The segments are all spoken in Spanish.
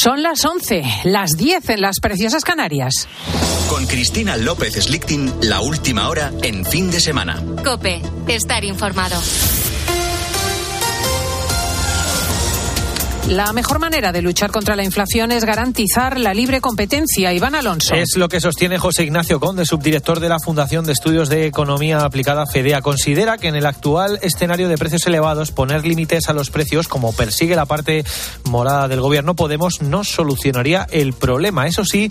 Son las 11, las 10 en las preciosas Canarias. Con Cristina López Slichting, la última hora en fin de semana. Cope, estar informado. La mejor manera de luchar contra la inflación es garantizar la libre competencia. Iván Alonso. Es lo que sostiene José Ignacio Conde, subdirector de la Fundación de Estudios de Economía Aplicada FEDEA. Considera que en el actual escenario de precios elevados, poner límites a los precios, como persigue la parte morada del gobierno, Podemos no solucionaría el problema. Eso sí,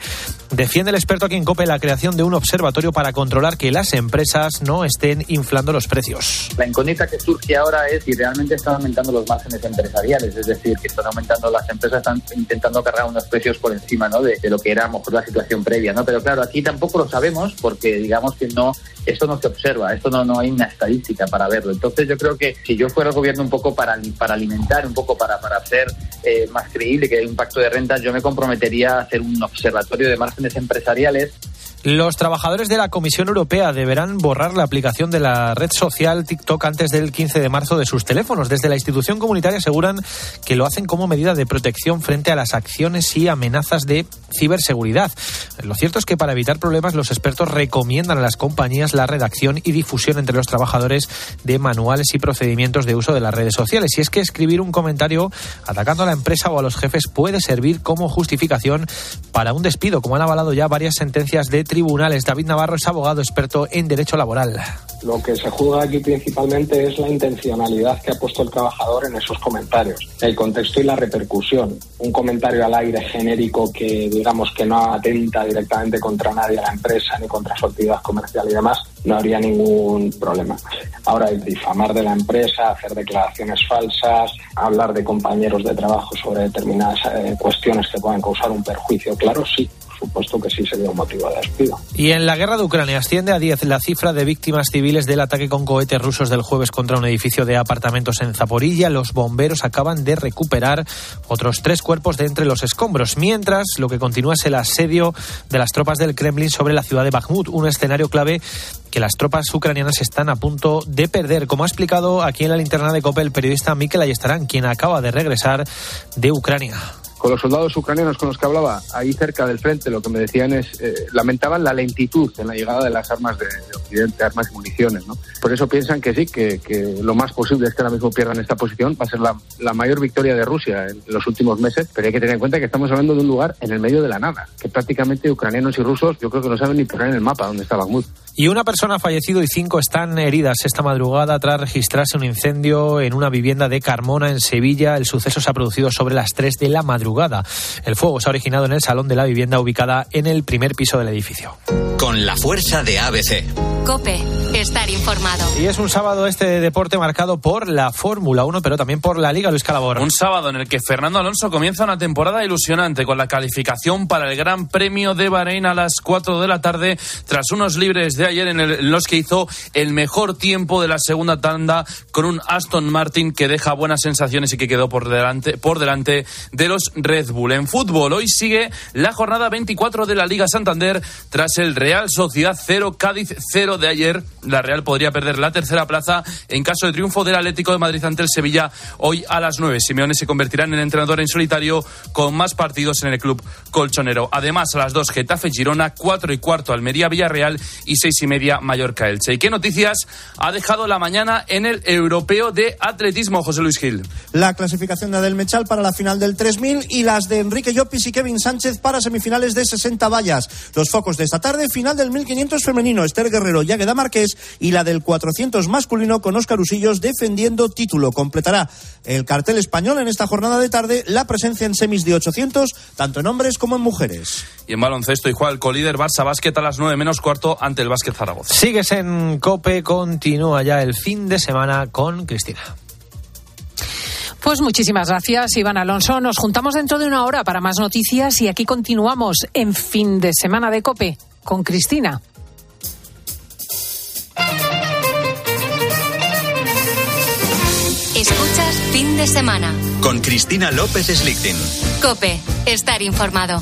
defiende el experto aquí en COPE la creación de un observatorio para controlar que las empresas no estén inflando los precios. La incógnita que surge ahora es si realmente están aumentando los márgenes empresariales, es decir, que están aumentando las empresas, están intentando cargar unos precios por encima ¿no? de, lo que era a lo mejor la situación previa. ¿no? Pero claro, aquí tampoco lo sabemos porque digamos que no esto no se observa, esto no, no hay una estadística para verlo. Entonces yo creo que si yo fuera el gobierno un poco para, para alimentar, un poco para, para hacer eh, más creíble que hay un pacto de rentas, yo me comprometería a hacer un observatorio de márgenes empresariales los trabajadores de la Comisión Europea deberán borrar la aplicación de la red social TikTok antes del 15 de marzo de sus teléfonos. Desde la institución comunitaria aseguran que lo hacen como medida de protección frente a las acciones y amenazas de ciberseguridad. Lo cierto es que para evitar problemas los expertos recomiendan a las compañías la redacción y difusión entre los trabajadores de manuales y procedimientos de uso de las redes sociales. Y es que escribir un comentario atacando a la empresa o a los jefes puede servir como justificación para un despido, como han avalado ya varias sentencias de tribunales. David Navarro es abogado experto en derecho laboral. Lo que se juzga aquí principalmente es la intencionalidad que ha puesto el trabajador en esos comentarios, el contexto y la repercusión. Un comentario al aire genérico que digamos que no atenta directamente contra nadie a la empresa ni contra su actividad comercial y demás, no habría ningún problema. Ahora, el difamar de la empresa, hacer declaraciones falsas, hablar de compañeros de trabajo sobre determinadas eh, cuestiones que puedan causar un perjuicio, claro, sí, supuesto que sí sería un motivo de despido. Y en la guerra de Ucrania asciende a 10 la cifra de víctimas civiles del ataque con cohetes rusos del jueves contra un edificio de apartamentos en Zaporilla. Los bomberos acaban de recuperar otros tres cuerpos de entre los escombros, mientras lo que continúa es el asedio de las tropas del Kremlin sobre la ciudad de Bakhmut, un escenario clave que las tropas ucranianas están a punto de perder, como ha explicado aquí en la linterna de COPE el periodista Mikel Ayestarán, quien acaba de regresar de Ucrania con los soldados ucranianos con los que hablaba ahí cerca del frente, lo que me decían es, eh, lamentaban la lentitud en la llegada de las armas de, Occidente, armas y municiones. ¿no? Por eso piensan que sí, que, que, lo más posible es que ahora mismo pierdan esta posición. Va a ser la, la, mayor victoria de Rusia en los últimos meses, pero hay que tener en cuenta que estamos hablando de un lugar en el medio de la nada, que prácticamente ucranianos y rusos yo creo que no saben ni poner en el mapa dónde está Bakhmut. Y una persona ha fallecido y cinco están heridas esta madrugada tras registrarse un incendio en una vivienda de Carmona, en Sevilla. El suceso se ha producido sobre las 3 de la madrugada. El fuego se ha originado en el salón de la vivienda ubicada en el primer piso del edificio. Con la fuerza de ABC. Cope, estar informado. Y es un sábado este deporte marcado por la Fórmula 1, pero también por la Liga Luis Calabor. Un sábado en el que Fernando Alonso comienza una temporada ilusionante con la calificación para el Gran Premio de Bahrein a las 4 de la tarde, tras unos libres de ayer en, los que hizo el mejor tiempo de la segunda tanda con un Aston Martin que deja buenas sensaciones y que quedó por delante, por delante de los Red Bull. En fútbol, hoy sigue la jornada 24 de la Liga Santander tras el Real Sociedad 0, Cádiz 0 de ayer. La Real podría perder la tercera plaza en caso de triunfo del Atlético de Madrid ante el Sevilla hoy a las 9. Simeone se convertirá en el entrenador en solitario con más partidos en el club colchonero. Además, a las 2 Getafe Girona, 4 y cuarto Almería Villarreal y 6 y media Mallorca Elche. ¿Y qué noticias ha dejado la mañana en el Europeo de Atletismo, José Luis Gil? La clasificación de Adel Mechal para la final del 3000 y las de Enrique Llopis y Kevin Sánchez para semifinales de 60 vallas. Los focos de esta tarde, final del 1500 femenino, Esther Guerrero y Águeda Márquez y la del 400 masculino con Óscar Usillos defendiendo título. Completará el cartel español en esta jornada de tarde la presencia en semis de 800, tanto en hombres como en mujeres. Y en baloncesto, igual, colíder Barça Básquet a las 9 menos cuarto ante el Básquet Zaragoza. Sigues en Cope, continúa ya el fin de semana con Cristina. Pues muchísimas gracias, Iván Alonso. Nos juntamos dentro de una hora para más noticias y aquí continuamos en fin de semana de Cope con Cristina. Escuchas fin de semana. Con Cristina López Slichting. Cope, estar informado.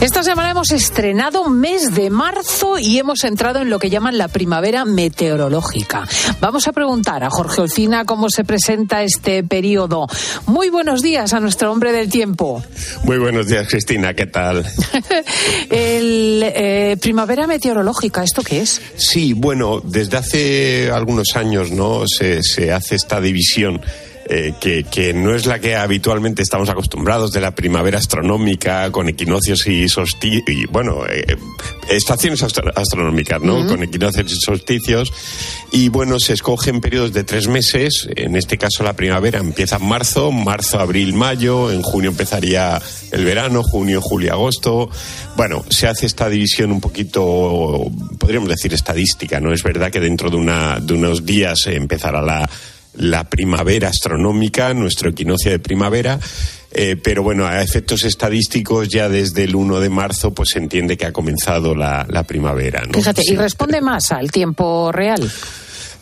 Esta semana hemos estrenado mes de marzo y hemos entrado en lo que llaman la primavera meteorológica. Vamos a preguntar a Jorge Olcina cómo se presenta este periodo. Muy buenos días a nuestro hombre del tiempo. Muy buenos días, Cristina, ¿qué tal? El eh, primavera meteorológica, ¿esto qué es? Sí, bueno, desde hace algunos años, ¿no? Se, se hace esta división eh, que, no es la que habitualmente estamos acostumbrados de la primavera astronómica con equinoccios y solsticios, y bueno, eh, estaciones astronómicas, ¿no? Con equinoccios y solsticios. Y bueno, se escogen periodos de tres meses, en este caso la primavera empieza en marzo, marzo, abril, mayo, en junio empezaría el verano, junio, julio, agosto. Bueno, se hace esta división un poquito, podríamos decir, estadística, ¿no? Es verdad que dentro de, una, de unos días empezará la la primavera astronómica, nuestro equinoccio de primavera. Eh, pero bueno, a efectos estadísticos ya desde el 1 de marzo pues se entiende que ha comenzado la, primavera. ¿no? Fíjate, y responde más al tiempo real.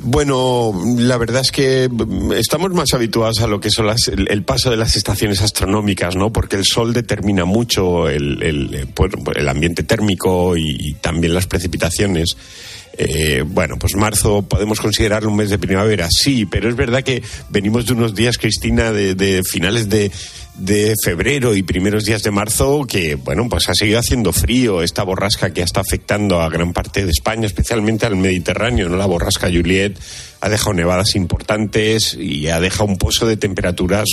Bueno, la verdad es que estamos más habituados a lo que son el, paso de las estaciones astronómicas, ¿no? Porque el Sol determina mucho el, el, ambiente térmico y, también las precipitaciones. Eh, bueno, pues marzo podemos considerarlo un mes de primavera, sí, pero es verdad que venimos de unos días, Cristina, de, finales de, de febrero y primeros días de marzo que, bueno, pues ha seguido haciendo frío esta borrasca que está afectando a gran parte de España, especialmente al Mediterráneo, ¿no? La borrasca Juliet ha dejado nevadas importantes y ha dejado un pozo de temperaturas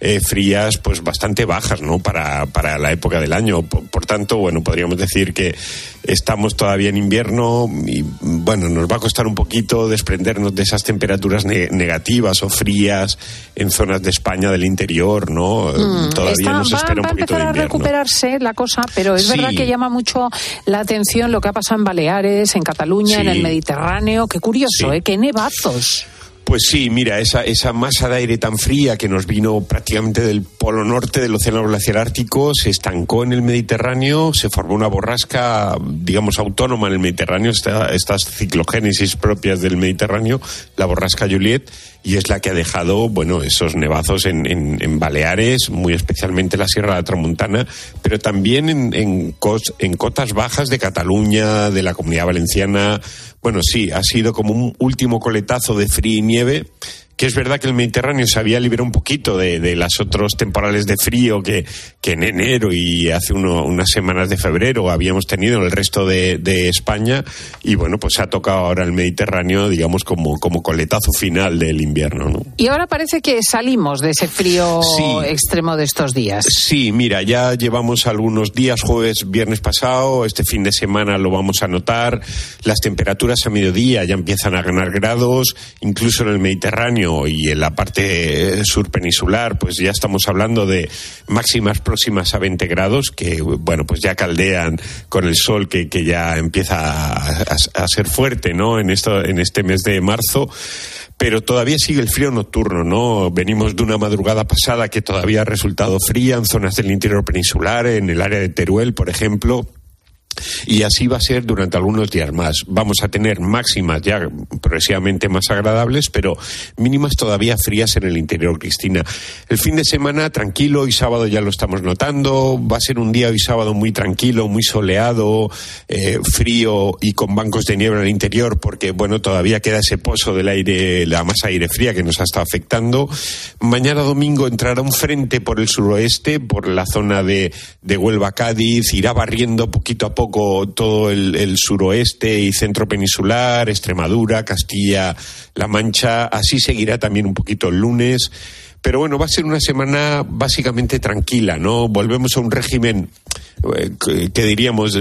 eh, frías pues bastante bajas, ¿no? Para, para la época del año. Por, tanto, bueno, podríamos decir que estamos todavía en invierno y, bueno, nos va a costar un poquito desprendernos de esas temperaturas negativas o frías en zonas de España del interior, ¿no? Mm, todavía nos espera un poquito de invierno. a recuperarse la cosa, pero es verdad que llama mucho la atención lo que ha pasado en Baleares, en Cataluña, en el Mediterráneo. Qué curioso, ¿eh? Qué nevazos. Pues sí, mira, esa, esa masa de aire tan fría que nos vino prácticamente del polo norte del Océano Glaciar Ártico se estancó en el Mediterráneo, se formó una borrasca, digamos, autónoma en el Mediterráneo, estas ciclogénesis propias del Mediterráneo, la borrasca Juliet, y es la que ha dejado, bueno, esos nevazos en, en, Baleares, muy especialmente la Sierra de la Tramontana, pero también en, en, en cotas bajas de Cataluña, de la Comunidad Valenciana. Bueno, sí, ha sido como un último coletazo de frío y nieve que es verdad que el Mediterráneo se había liberado un poquito de, de las otros temporales de frío que, que en enero y hace unas semanas de febrero habíamos tenido en el resto de, de, España y bueno, pues se ha tocado ahora el Mediterráneo, digamos, como, como coletazo final del invierno. ¿no? Y ahora parece que salimos de ese frío extremo de estos días. Sí, mira, ya llevamos algunos días, jueves, viernes pasado, este fin de semana lo vamos a notar, las temperaturas a mediodía ya empiezan a ganar grados, incluso en el Mediterráneo y en la parte sur peninsular, pues ya estamos hablando de máximas próximas a 20 grados, que bueno, pues ya caldean con el sol que, que ya empieza a, ser fuerte, ¿no? En esto, en este mes de marzo pero todavía sigue el frío nocturno, ¿no? Venimos de una madrugada pasada que todavía ha resultado fría en zonas del interior peninsular, en el área de Teruel, por ejemplo. Y así va a ser durante algunos días más. Vamos a tener máximas ya progresivamente más agradables, pero mínimas todavía frías en el interior, Cristina. El fin de semana tranquilo y sábado ya lo estamos notando. Va a ser un día hoy sábado muy tranquilo, muy soleado, eh, frío y con bancos de nieve en el interior, porque bueno, todavía queda ese pozo del aire, la masa aire fría que nos ha estado afectando. Mañana domingo entrará un frente por el suroeste, por la zona de, de Huelva Cádiz, irá barriendo poquito a poco poco todo el, suroeste y centro peninsular, Extremadura, Castilla, La Mancha. Así seguirá también un poquito el lunes. Pero bueno, va a ser una semana básicamente tranquila, ¿no? Volvemos a un régimen eh, que, diríamos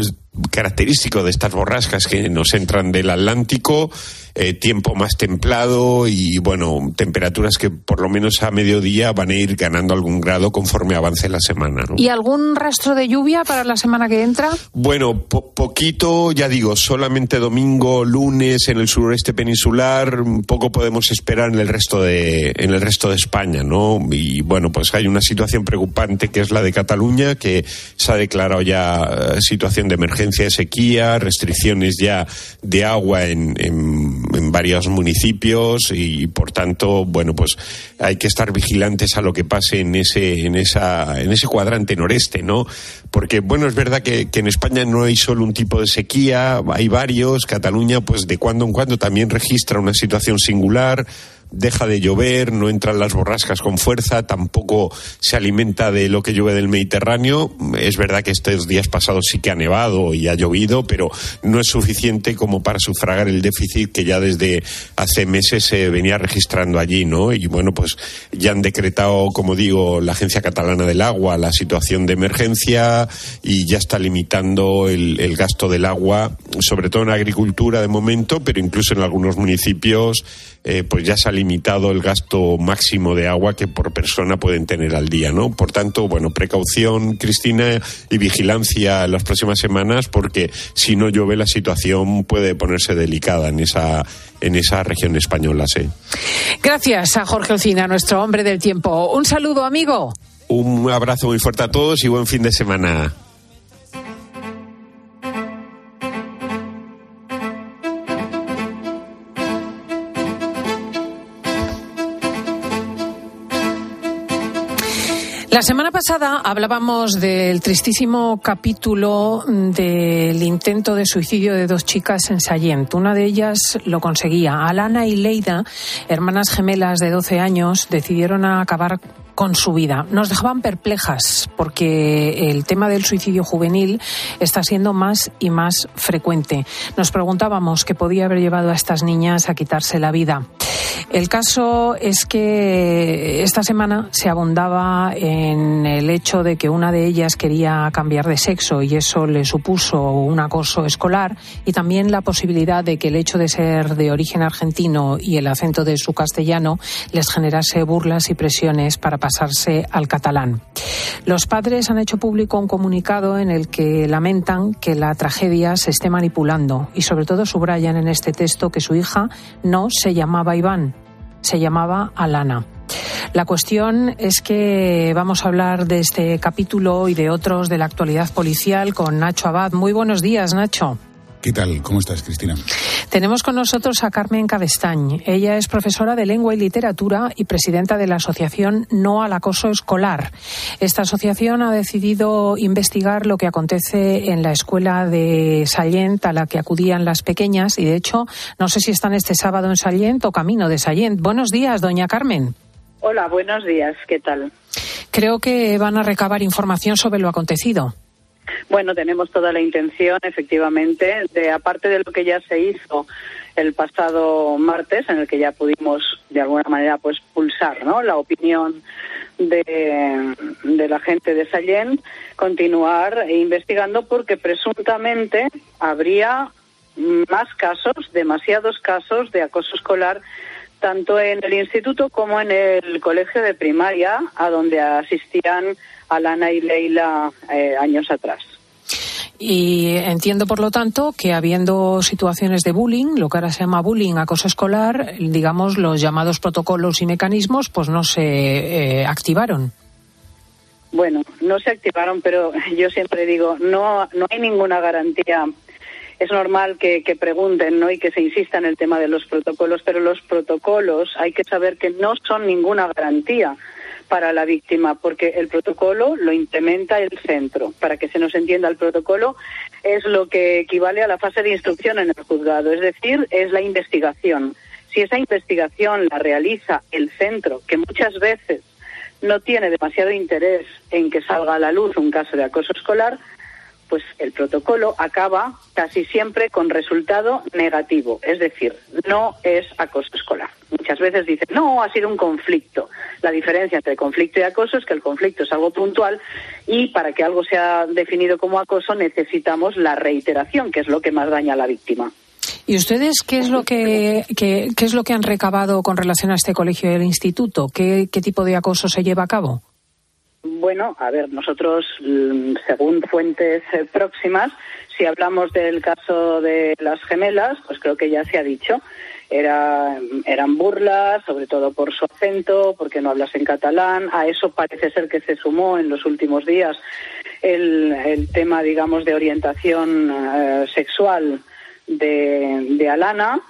característico de estas borrascas que nos entran del Atlántico, eh, tiempo más templado y, bueno, temperaturas que por lo menos a mediodía van a ir ganando algún grado conforme avance la semana. ¿Y algún rastro de lluvia para la semana que entra? Bueno, poquito, ya digo, solamente domingo, lunes en el sureste peninsular, poco podemos esperar en el resto de, en el resto de España, ¿no? Y bueno, pues hay una situación preocupante que es la de Cataluña, que se ha declarado ya eh, situación de emergencia de sequía, restricciones ya de agua en en varios municipios y por tanto, bueno, pues hay que estar vigilantes a lo que pase en ese, en esa, en ese cuadrante noreste, ¿no? Porque, bueno, es verdad que, que en España no hay solo un tipo de sequía, hay varios. Cataluña, pues de cuando en cuando también registra una situación singular deja de llover, no entran las borrascas con fuerza, tampoco se alimenta de lo que llueve del Mediterráneo. Es verdad que estos días pasados sí que ha nevado y ha llovido, pero no es suficiente como para sufragar el déficit que ya desde hace meses se venía registrando allí, ¿no? Y bueno, pues ya han decretado, como digo, la Agencia Catalana del Agua la situación de emergencia y ya está limitando el, gasto del agua, sobre todo en agricultura de momento, pero incluso en algunos municipios eh, pues ya se ha limitado el gasto máximo de agua que por persona pueden tener al día, ¿no? Por tanto, bueno, precaución, Cristina, y vigilancia en las próximas semanas, porque si no llueve la situación puede ponerse delicada en esa en esa región española, sí. Gracias a Jorge Ocina, nuestro hombre del tiempo. Un saludo, amigo. Un abrazo muy fuerte a todos y buen fin de semana. La semana pasada hablábamos del tristísimo capítulo del intento de suicidio de dos chicas en Sallent. Una de ellas lo conseguía. Alana y Leida, hermanas gemelas de 12 años, decidieron acabar con su vida. Nos dejaban perplejas porque el tema del suicidio juvenil está siendo más y más frecuente. Nos preguntábamos qué podía haber llevado a estas niñas a quitarse la vida. El caso es que esta semana se abundaba en el hecho de que una de ellas quería cambiar de sexo y eso le supuso un acoso escolar y también la posibilidad de que el hecho de ser de origen argentino y el acento de su castellano les generase burlas y presiones para pasarse al catalán. Los padres han hecho público un comunicado en el que lamentan que la tragedia se esté manipulando y sobre todo subrayan en este texto que su hija no se llamaba Iván, se llamaba Alana. La cuestión es que vamos a hablar de este capítulo y de otros de la actualidad policial con Nacho Abad. Muy buenos días, Nacho. ¿Qué tal? ¿Cómo estás, Cristina? Tenemos con nosotros a Carmen Cabestañ. Ella es profesora de lengua y literatura y presidenta de la asociación No al acoso escolar. Esta asociación ha decidido investigar lo que acontece en la escuela de Sallent a la que acudían las pequeñas y, de hecho, no sé si están este sábado en Sallent o camino de Sallent. Buenos días, doña Carmen. Hola, buenos días. ¿Qué tal? Creo que van a recabar información sobre lo acontecido. Bueno, tenemos toda la intención, efectivamente, de aparte de lo que ya se hizo el pasado martes, en el que ya pudimos de alguna manera pues pulsar, ¿no? La opinión de, de la gente de Sallent, continuar investigando porque presuntamente habría más casos, demasiados casos de acoso escolar tanto en el instituto como en el colegio de primaria, a donde asistían Alana y Leila eh, años atrás. Y entiendo, por lo tanto, que habiendo situaciones de bullying, lo que ahora se llama bullying, acoso escolar, digamos, los llamados protocolos y mecanismos, pues no se eh, activaron. Bueno, no se activaron, pero yo siempre digo, no, no hay ninguna garantía. Es normal que, pregunten ¿no? y que se insista en el tema de los protocolos, pero los protocolos hay que saber que no son ninguna garantía para la víctima, porque el protocolo lo implementa el centro. Para que se nos entienda, el protocolo es lo que equivale a la fase de instrucción en el juzgado, es decir, es la investigación. Si esa investigación la realiza el centro, que muchas veces no tiene demasiado interés en que salga a la luz un caso de acoso escolar, pues el protocolo acaba casi siempre con resultado negativo, es decir, no es acoso escolar. Muchas veces dicen, no, ha sido un conflicto. La diferencia entre conflicto y acoso es que el conflicto es algo puntual y para que algo sea definido como acoso necesitamos la reiteración, que es lo que más daña a la víctima. ¿Y ustedes qué es lo que, qué, qué es lo que han recabado con relación a este colegio y el instituto? ¿Qué, qué tipo de acoso se lleva a cabo? Bueno, a ver, nosotros, mm, según fuentes eh, próximas, si hablamos del caso de las gemelas, pues creo que ya se ha dicho, era, eran burlas, sobre todo por su acento, porque no hablas en catalán. A eso parece ser que se sumó en los últimos días el, tema, digamos, de orientación eh, sexual de, de Alana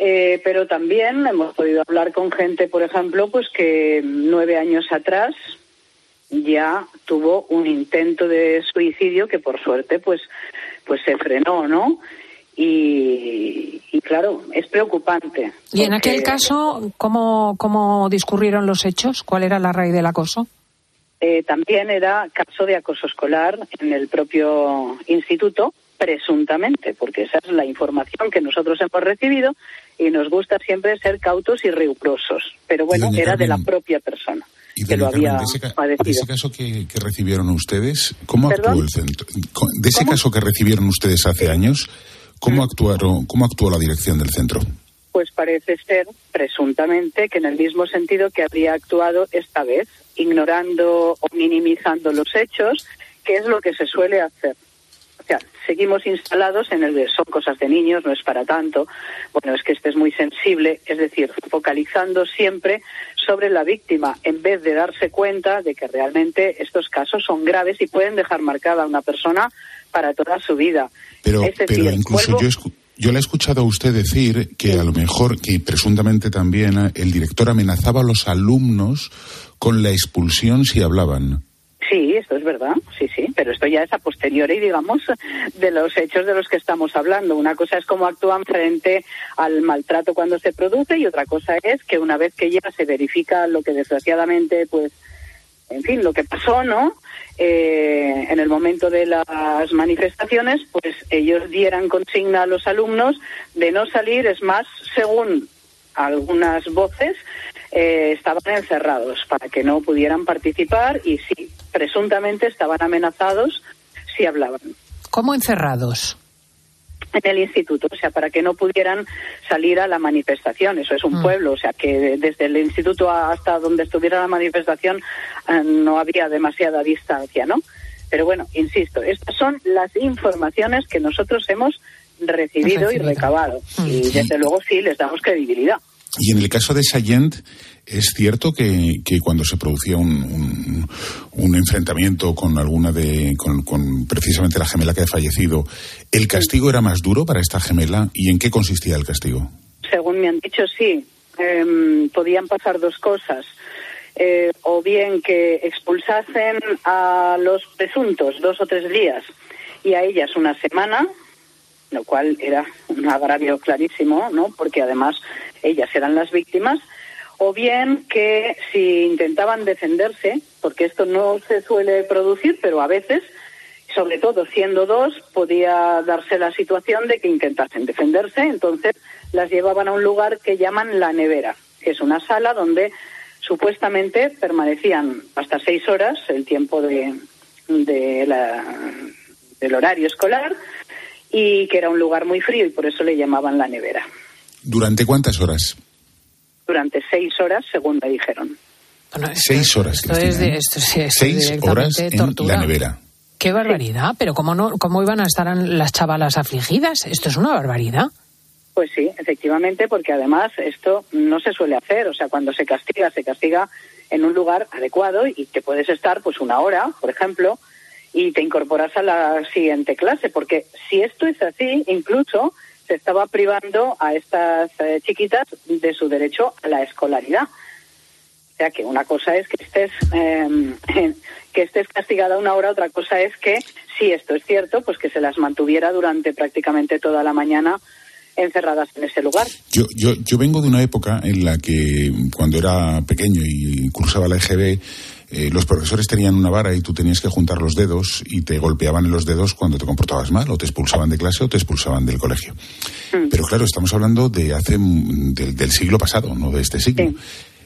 Eh, pero también hemos podido hablar con gente, por ejemplo, pues que nueve años atrás ya tuvo un intento de suicidio que por suerte pues pues se frenó, ¿no? Y, y claro, es preocupante. ¿Y en aquel caso cómo, cómo discurrieron los hechos? ¿Cuál era la raíz del acoso? eh, también era caso de acoso escolar en el propio instituto, presuntamente, porque esa es la información que nosotros hemos recibido y nos gusta siempre ser cautos y rigurosos. Pero bueno, era de la propia persona Y que lo había Carmen, de ese, de caso que, que recibieron ustedes, ¿cómo ¿Perdón? actuó el centro? De ese caso que recibieron ustedes hace años, ¿cómo actuaron, cómo actuó la dirección del centro? Pues parece ser, presuntamente, que en el mismo sentido que habría actuado esta vez, ignorando o minimizando los hechos, que es lo que se suele hacer. O sea, seguimos instalados en el de son cosas de niños, no es para tanto. Bueno, es que este es muy sensible, es decir, focalizando siempre sobre la víctima, en vez de darse cuenta de que realmente estos casos son graves y pueden dejar marcada a una persona para toda su vida. Pero, Es decir, pero incluso vuelvo- yo, escu- yo le he escuchado a usted decir que a lo mejor, que presuntamente también eh, el director amenazaba a los alumnos con la expulsión si hablaban. Sí, esto es verdad, sí, sí, pero esto ya es a posteriori, digamos, de los hechos de los que estamos hablando. Una cosa es cómo actúan frente al maltrato cuando se produce y otra cosa es que una vez que ya se verifica lo que desgraciadamente, pues, en fin, lo que pasó, ¿no? Eh, en el momento de las manifestaciones, pues ellos dieran consigna a los alumnos de no salir, es más, según algunas voces, eh, estaban encerrados para que no pudieran participar y sí, presuntamente estaban amenazados si hablaban ¿Cómo encerrados? en el instituto, o sea, para que no pudieran salir a la manifestación. Eso es un Mm. pueblo, o sea, que desde el instituto hasta donde estuviera la manifestación eh, no había demasiada distancia, ¿no? Pero bueno, insisto, estas son las informaciones que nosotros hemos recibido, y recabado. Y desde luego sí les damos credibilidad. Y en el caso de Sayent, es cierto que, que cuando se producía un, un- enfrentamiento con alguna de, con, con precisamente la gemela que ha fallecido, ¿el castigo era más duro para esta gemela? ¿Y en qué consistía el castigo? Según me han dicho, sí. Em, podían pasar dos cosas. Eh, o bien que expulsasen a los presuntos dos o tres días y a ellas una semana, lo cual era un agravio clarísimo, ¿no? Porque además ellas eran las víctimas. O bien que si intentaban defenderse, porque esto no se suele producir, pero a veces, sobre todo siendo dos, podía darse la situación de que intentasen defenderse, entonces las llevaban a un lugar que llaman la nevera, que es una sala donde supuestamente permanecían hasta seis horas, el tiempo de, de la- del horario escolar, y que era un lugar muy frío y por eso le llamaban la nevera. ¿Durante cuántas horas? Durante seis horas, según me dijeron. Bueno, esto- Seis horas, Esto es, Cristina, de- esto sí, esto es Seis horas en tortura. la nevera. Qué barbaridad, pero ¿cómo, no, ¿cómo iban a estar las chavalas afligidas? Esto es una barbaridad. Pues sí, efectivamente, porque además esto no se suele hacer. O sea, cuando se castiga, se castiga en un lugar adecuado y te puedes estar pues una hora, por ejemplo, y te incorporas a la siguiente clase. Porque si esto es así, incluso se estaba privando a estas eh, chiquitas de su derecho a la escolaridad. O sea que una cosa es que estés eh, que estés castigada una hora, otra cosa es que si esto es cierto, pues que se las mantuviera durante prácticamente toda la mañana encerradas en ese lugar. Yo, yo, yo vengo de una época en la que cuando era pequeño y cursaba la EGB, eh, los profesores tenían una vara y tú tenías que juntar los dedos y te golpeaban en los dedos cuando te comportabas mal, o te expulsaban de clase o te expulsaban del colegio. Pero claro, estamos hablando de hace mm, del, del siglo pasado, no de este siglo.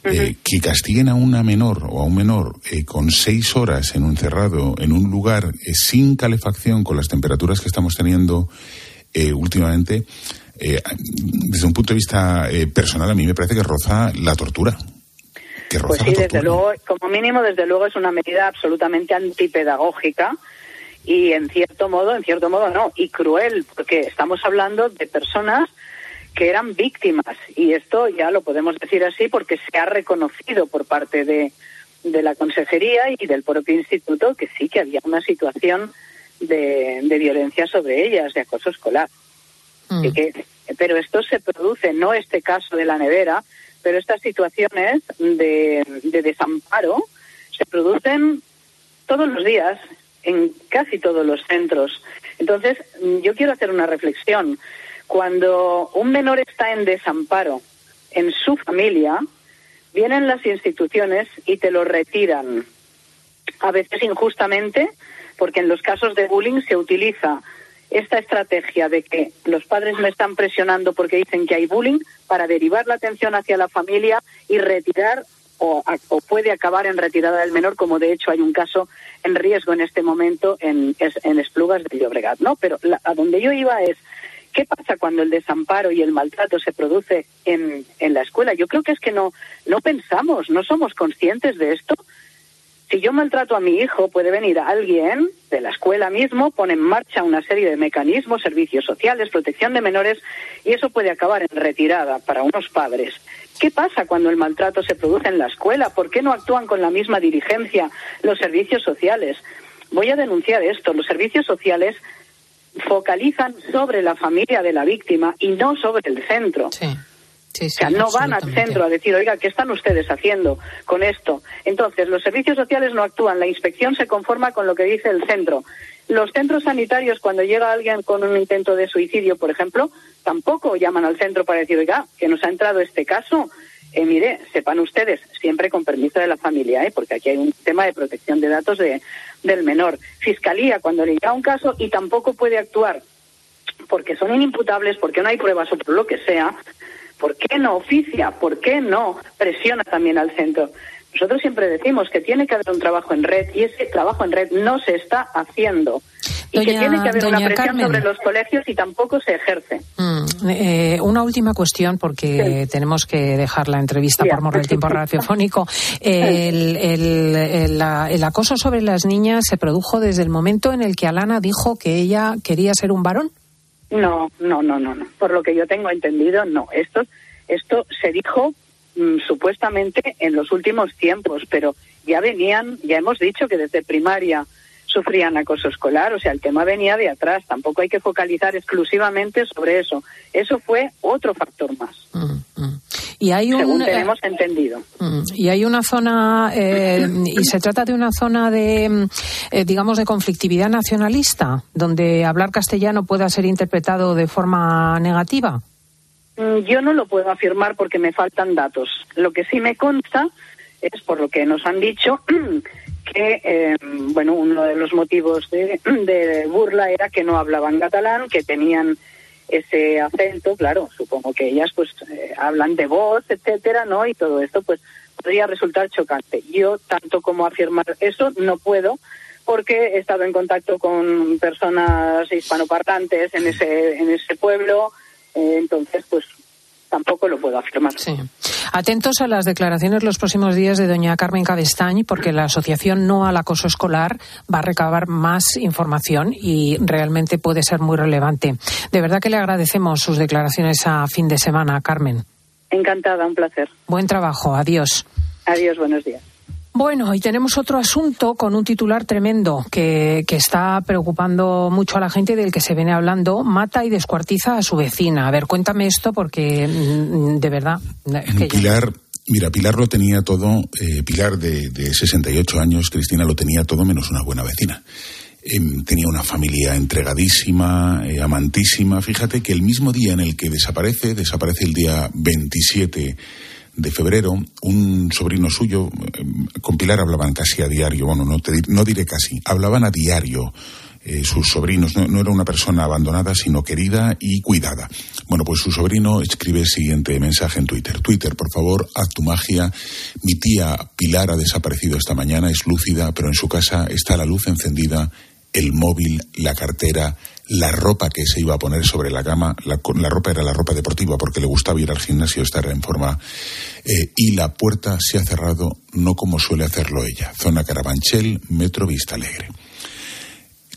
Eh, que castiguen a una menor o a un menor eh, con seis horas en un cerrado, en un lugar eh, sin calefacción, con las temperaturas que estamos teniendo eh, últimamente, eh, desde un punto de vista eh, personal, a mí me parece que roza la tortura. Que Pues sí, desde luego, como mínimo, desde luego es una medida absolutamente antipedagógica y en cierto modo, en cierto modo no, y cruel, porque estamos hablando de personas que eran víctimas y esto ya lo podemos decir así porque se ha reconocido por parte de, de la consejería y del propio instituto que sí que había una situación de, de violencia sobre ellas, de acoso escolar. Mm. Que pero esto se produce, no este caso de la nevera, pero estas situaciones de, de desamparo se producen todos los días en casi todos los centros. Entonces, yo quiero hacer una reflexión. Cuando un menor está en desamparo en su familia, vienen las instituciones y te lo retiran. A veces injustamente, porque en los casos de bullying se utiliza esta estrategia de que los padres me están presionando porque dicen que hay bullying para derivar la atención hacia la familia y retirar o, puede acabar en retirada del menor, como de hecho hay un caso en riesgo en este momento en, en Esplugas de Llobregat, ¿no? Pero a donde yo iba es, ¿qué pasa cuando el desamparo y el maltrato se produce en, en la escuela? Yo creo que es que no, no pensamos, no somos conscientes de esto si yo maltrato a mi hijo, puede venir alguien de la escuela mismo, pone en marcha una serie de mecanismos, servicios sociales, protección de menores, y eso puede acabar en retirada para unos padres. ¿Qué pasa cuando el maltrato se produce en la escuela? ¿Por qué no actúan con la misma diligencia los servicios sociales? Voy a denunciar esto. Los servicios sociales focalizan sobre la familia de la víctima y no sobre el centro o sea, no van al centro a decir, oiga, ¿qué están ustedes haciendo con esto? Entonces, los servicios sociales no actúan, la inspección se conforma con lo que dice el centro. Los centros sanitarios, cuando llega alguien con un intento de suicidio, por ejemplo, tampoco llaman al centro para decir, oiga, que nos ha entrado este caso. Eh, mire, sepan ustedes, siempre con permiso de la familia, ¿eh? porque aquí hay un tema de protección de datos de, del menor. Fiscalía, cuando le llega un caso y tampoco puede actuar porque son inimputables, porque no hay pruebas o por lo que sea, ¿Por qué no oficia? ¿Por qué no presiona también al centro? Nosotros siempre decimos que tiene que haber un trabajo en red y ese trabajo en red no se está haciendo. Y que tiene que haber una presión sobre los colegios y tampoco se ejerce. Mm, eh, una última cuestión, porque tenemos que dejar la entrevista por mor del tiempo radiofónico. El, el, acoso sobre las niñas se produjo desde el momento en el que Alana dijo que ella quería ser un varón. No, no, no, no, no. Por lo que yo tengo entendido, no. Esto, esto se dijo mm, supuestamente en los últimos tiempos, pero ya venían, ya hemos dicho que desde primaria sufrían acoso escolar, o sea, el tema venía de atrás. Tampoco hay que focalizar exclusivamente sobre eso. Eso fue otro factor más. Mm, mm. Y hay un, según eh, tenemos entendido. Mm, y hay una zona, eh, y se trata de una zona de, eh, digamos, de conflictividad nacionalista, donde hablar castellano pueda ser interpretado de forma negativa. Yo no lo puedo afirmar porque me faltan datos. Lo que sí me consta es, por lo que nos han dicho, que bueno uno de los motivos de, de, burla era que no hablaban catalán, que tenían ese acento, claro, supongo que ellas pues eh, hablan de voz, etcétera, ¿no? Y todo esto pues podría resultar chocante. Yo, tanto como afirmar eso, no puedo porque he estado en contacto con personas hispanoparlantes en ese, en ese pueblo, eh, entonces pues tampoco lo puedo afirmar. Sí. Atentos a las declaraciones los próximos días de doña Carmen Cabestañ, porque la asociación No al Acoso Escolar va a recabar más información y realmente puede ser muy relevante. De verdad que le agradecemos sus declaraciones a fin de semana, Carmen. Encantada, un placer. Buen trabajo. Adiós. Adiós, buenos días. Bueno, y tenemos otro asunto con un titular tremendo que, que, está preocupando mucho a la gente del que se viene hablando. Mata y descuartiza a su vecina. A ver, cuéntame esto porque mm, de verdad. Pilar, mira, Pilar lo tenía todo. Eh, Pilar de, de 68 años, Cristina lo tenía todo menos una buena vecina. Em, tenía una familia entregadísima, eh, amantísima. Fíjate que el mismo día en el que desaparece, desaparece el día 27 de febrero, un sobrino suyo, eh, con Pilar hablaban casi a diario, bueno, no, no diré casi, hablaban a diario. Eh, sus sobrinos, no, era una persona abandonada, sino querida y cuidada. Bueno, pues su sobrino escribe el siguiente mensaje en Twitter. Twitter, por favor, haz tu magia. Mi tía Pilar ha desaparecido esta mañana, es lúcida, pero en su casa está la luz encendida, el móvil, la cartera, la ropa que se iba a poner sobre la cama, la, ropa era la ropa deportiva porque le gustaba ir al gimnasio, estar en forma, eh, y la puerta se ha cerrado no como suele hacerlo ella, zona Carabanchel, Metro Vista Alegre.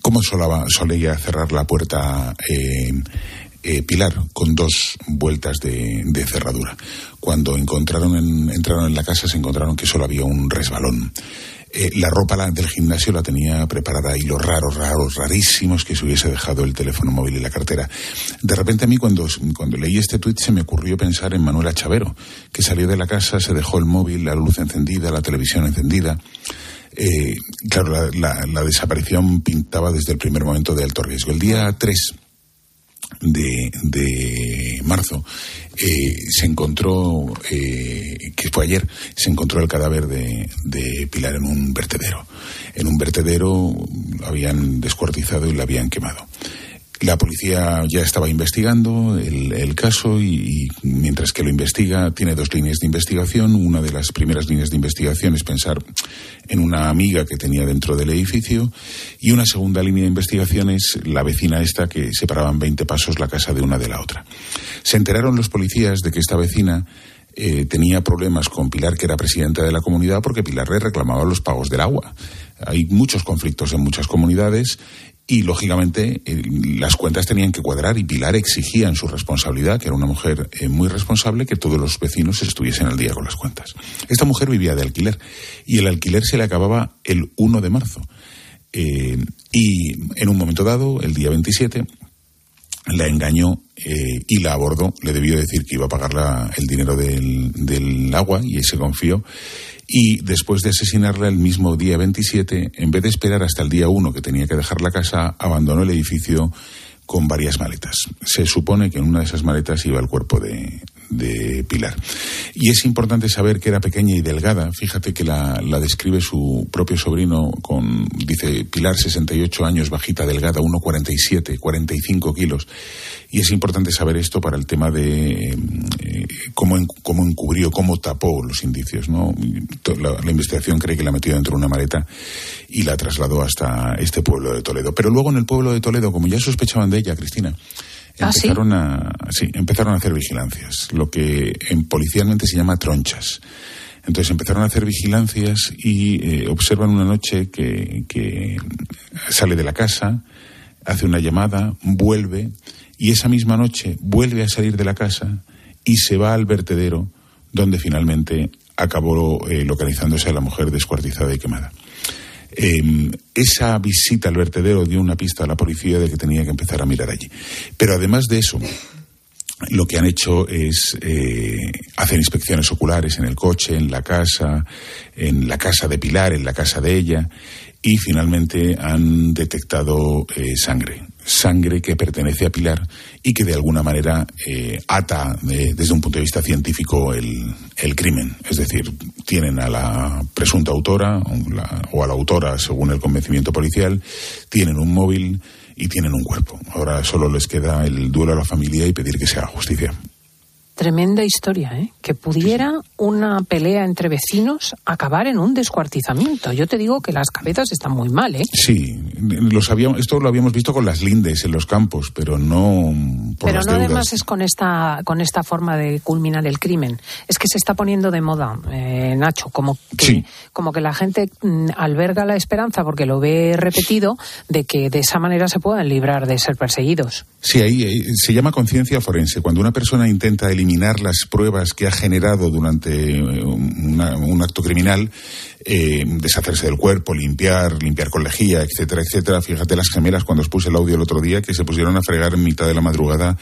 ¿Cómo solía cerrar la puerta eh, eh, Pilar? Con dos vueltas de, cerradura. Cuando encontraron entraron en la casa se encontraron que solo había un resbalón. Eh, la ropa del gimnasio la tenía preparada y los raros, raros, rarísimos que se hubiese dejado el teléfono móvil y la cartera. De repente a mí cuando, cuando leí este tuit se me ocurrió pensar en Manuela Chavero, que salió de la casa, se dejó el móvil, la luz encendida, la televisión encendida. Eh, claro, la, la- la desaparición pintaba desde el primer momento de alto riesgo. El día 3 de, de marzo eh, se encontró, eh, que fue ayer, se encontró el cadáver de, de Pilar en un vertedero. En un vertedero lo habían descuartizado y la habían quemado. La policía ya estaba investigando el, el caso y, mientras que lo investiga tiene dos líneas de investigación. Una de las primeras líneas de investigación es pensar en una amiga que tenía dentro del edificio y una segunda línea de investigación es la vecina esta que separaban 20 pasos la casa de una de la otra. Se enteraron los policías de que esta vecina eh, tenía problemas con Pilar, que era presidenta de la comunidad, porque Pilar le reclamaba los pagos del agua. Hay muchos conflictos en muchas comunidades y, lógicamente, eh, las cuentas tenían que cuadrar y Pilar exigía en su responsabilidad, que era una mujer eh, muy responsable, que todos los vecinos estuviesen al día con las cuentas. Esta mujer vivía de alquiler y el alquiler se le acababa el 1 de marzo. Eh, y en un momento dado, el día 27, la engañó eh, y la abordó. Le debió decir que iba a pagar la- el dinero del, del agua y se confió. Y después de asesinarla el mismo día 27, en vez de esperar hasta el día 1 que tenía que dejar la casa, abandonó el edificio con varias maletas. Se supone que en una de esas maletas iba el cuerpo de, de Pilar. Y es importante saber que era pequeña y delgada. Fíjate que la, la describe su propio sobrino con, dice, Pilar, 68 años, bajita, delgada, 1,47, 45 kilos. Y es importante saber esto para el tema de eh, cómo, cómo encubrió, cómo tapó los indicios. ¿no? La, la investigación cree que la metió dentro de una maleta y la trasladó hasta este pueblo de Toledo. Pero luego en el pueblo de Toledo, como ya sospechaban de ella, Cristina, ¿Ah, empezaron a sí, empezaron a hacer vigilancias, lo que en policialmente se llama tronchas. Entonces empezaron a hacer vigilancias y eh, observan una noche que, que sale de la casa, hace una llamada, vuelve y esa misma noche vuelve a salir de la casa y se va al vertedero donde finalmente acabó eh, localizándose a la mujer descuartizada y quemada. Eh, esa visita al vertedero dio una pista a la policía de que tenía que empezar a mirar allí. Pero además de eso, lo que han hecho es eh, hacer inspecciones oculares en el coche, en la casa, en la casa de Pilar, en la casa de ella, y finalmente han detectado eh, sangre. Sangre que pertenece a Pilar y que de alguna manera eh, ata eh, desde un punto de vista científico el, el crimen. Es decir, tienen a la presunta autora o, la- o a la autora, según el convencimiento policial, tienen un móvil y tienen un cuerpo. Ahora solo les queda el duelo a la familia y pedir que se haga justicia. Tremenda historia, ¿eh? Que pudiera una pelea entre vecinos acabar en un descuartizamiento. Yo te digo que las cabezas están muy mal, ¿eh? Sí, lo sabíamos, esto lo habíamos visto con las lindes en los campos, pero no por Pero las no deudas. además es con esta, con esta forma de culminar el crimen. Es que se está poniendo de moda, eh, Nacho, como que, como que la gente mm, alberga la esperanza, porque lo ve repetido, de que de esa manera se puedan librar de ser perseguidos. Sí, ahí se llama conciencia forense. Cuando una persona intenta eliminar las pruebas que ha generado durante una- un acto criminal, eh, deshacerse del cuerpo, limpiar, limpiar con lejía, etcétera, etcétera. Fíjate las gemelas cuando os puse el audio el otro día que se pusieron a fregar en mitad de la madrugada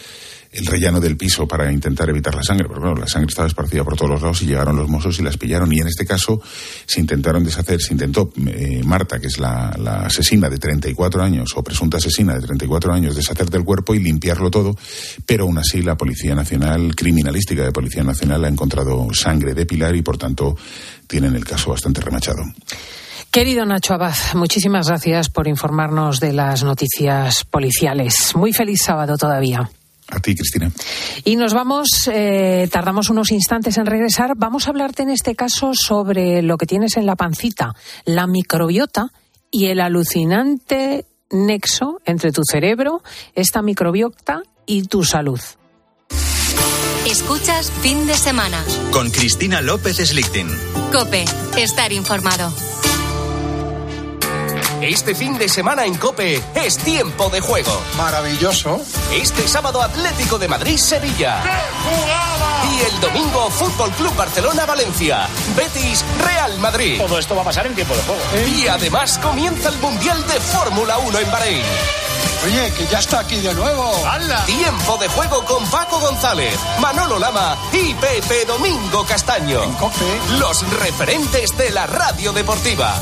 el rellano del piso para intentar evitar la sangre. Pero claro, la sangre estaba esparcida por todos los lados y llegaron los mozos y las pillaron. Y en este caso se intentaron deshacer, se intentó eh, Marta, que es la, la asesina de 34 años, o presunta asesina de 34 años, deshacer del cuerpo y limpiarlo todo. Pero aún así la Policía Nacional, criminalística de Policía Nacional, ha encontrado sangre de Pilar y por tanto tienen el caso bastante remachado. Querido Nacho Abad, muchísimas gracias por informarnos de las noticias policiales. Muy feliz sábado todavía. A ti, Cristina. Y nos vamos, eh, tardamos unos instantes en regresar. Vamos a hablarte en este caso sobre lo que tienes en la pancita, la microbiota y el alucinante nexo entre tu cerebro, esta microbiota y tu salud. Escuchas fin de semana. Con Cristina López Slichting. Cope, estar informado. Este fin de semana en Cope es tiempo de juego. Maravilloso. Este sábado Atlético de Madrid-Sevilla. Y el domingo Fútbol Club Barcelona-Valencia. Betis Real Madrid. Todo esto va a pasar en tiempo de juego. Y además comienza el Mundial de Fórmula 1 en Bahrein. Oye, que ya está aquí de nuevo. ¡Hala! Tiempo de juego con Paco González, Manolo Lama y Pepe Domingo Castaño. Los referentes de la radio deportiva.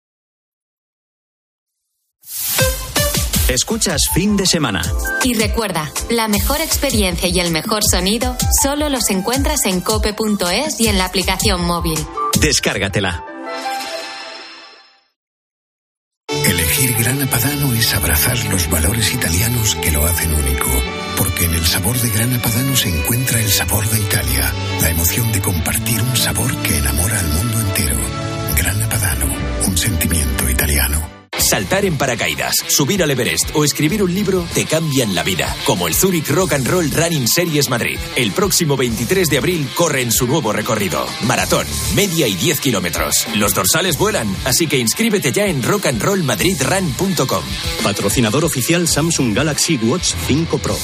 Escuchas fin de semana. Y recuerda, la mejor experiencia y el mejor sonido solo los encuentras en cope.es y en la aplicación móvil. Descárgatela. Elegir Grana Padano es abrazar los valores italianos que lo hacen único. Porque en el sabor de Grana Padano se encuentra el sabor de Italia, la emoción de compartir un sabor que enamora al mundo entero. Grana Padano, un sentimiento italiano. Saltar en paracaídas, subir al Everest o escribir un libro te cambian la vida, como el Zurich Rock and Roll Running Series Madrid. El próximo 23 de abril corre en su nuevo recorrido. Maratón, media y 10 kilómetros. Los dorsales vuelan, así que inscríbete ya en rockandrollmadridrun.com. Patrocinador oficial Samsung Galaxy Watch 5 Pro.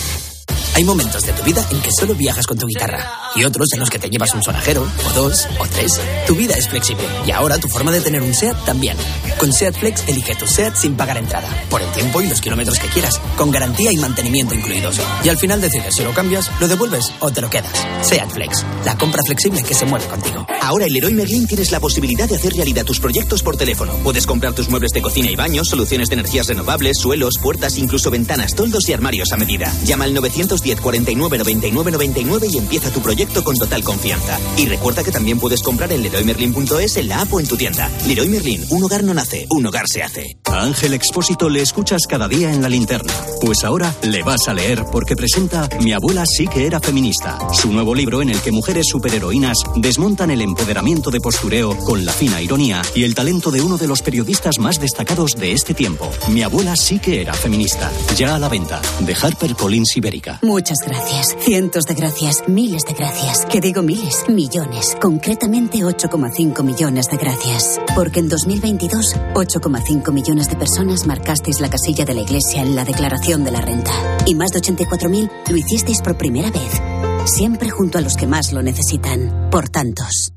Hay momentos de tu vida en que solo viajas con tu guitarra y otros en los que te llevas un sonajero, o dos, o tres. Tu vida es flexible y ahora tu forma de tener un SEAT también. Con SEAT Flex elige tu SEAT sin pagar entrada, por el tiempo y los kilómetros que quieras, con garantía y mantenimiento incluidos. Y al final decides si lo cambias, lo devuelves o te lo quedas. SEAT Flex, la compra flexible que se mueve contigo. Ahora en Leroy Merlin tienes la posibilidad de hacer realidad tus proyectos por teléfono. Puedes comprar tus muebles de cocina y baños, soluciones de energías renovables, suelos, puertas, incluso ventanas, toldos y armarios a medida. Llama al 910 49 99 99 y empieza tu proyecto con total confianza. Y recuerda que también puedes comprar en leroymerlin.es en la app o en tu tienda. Leroy Merlin, un hogar no nace, un hogar se hace. Ángel Expósito le escuchas cada día en la linterna. Pues ahora le vas a leer porque presenta Mi abuela sí que era feminista. Su nuevo libro en el que mujeres superheroínas desmontan el empoderamiento de postureo con la fina ironía y el talento de uno de los periodistas más destacados de este tiempo. Mi abuela sí que era feminista. Ya a la venta. De HarperCollins Ibérica. Muchas gracias. Cientos de gracias. Miles de gracias. Que digo miles. Millones. Concretamente 8,5 millones de gracias. Porque en 2022, 8,5 millones de personas marcasteis la casilla de la Iglesia en la declaración de la renta. Y más de 84.000 lo hicisteis por primera vez. Siempre junto a los que más lo necesitan. Por tantos.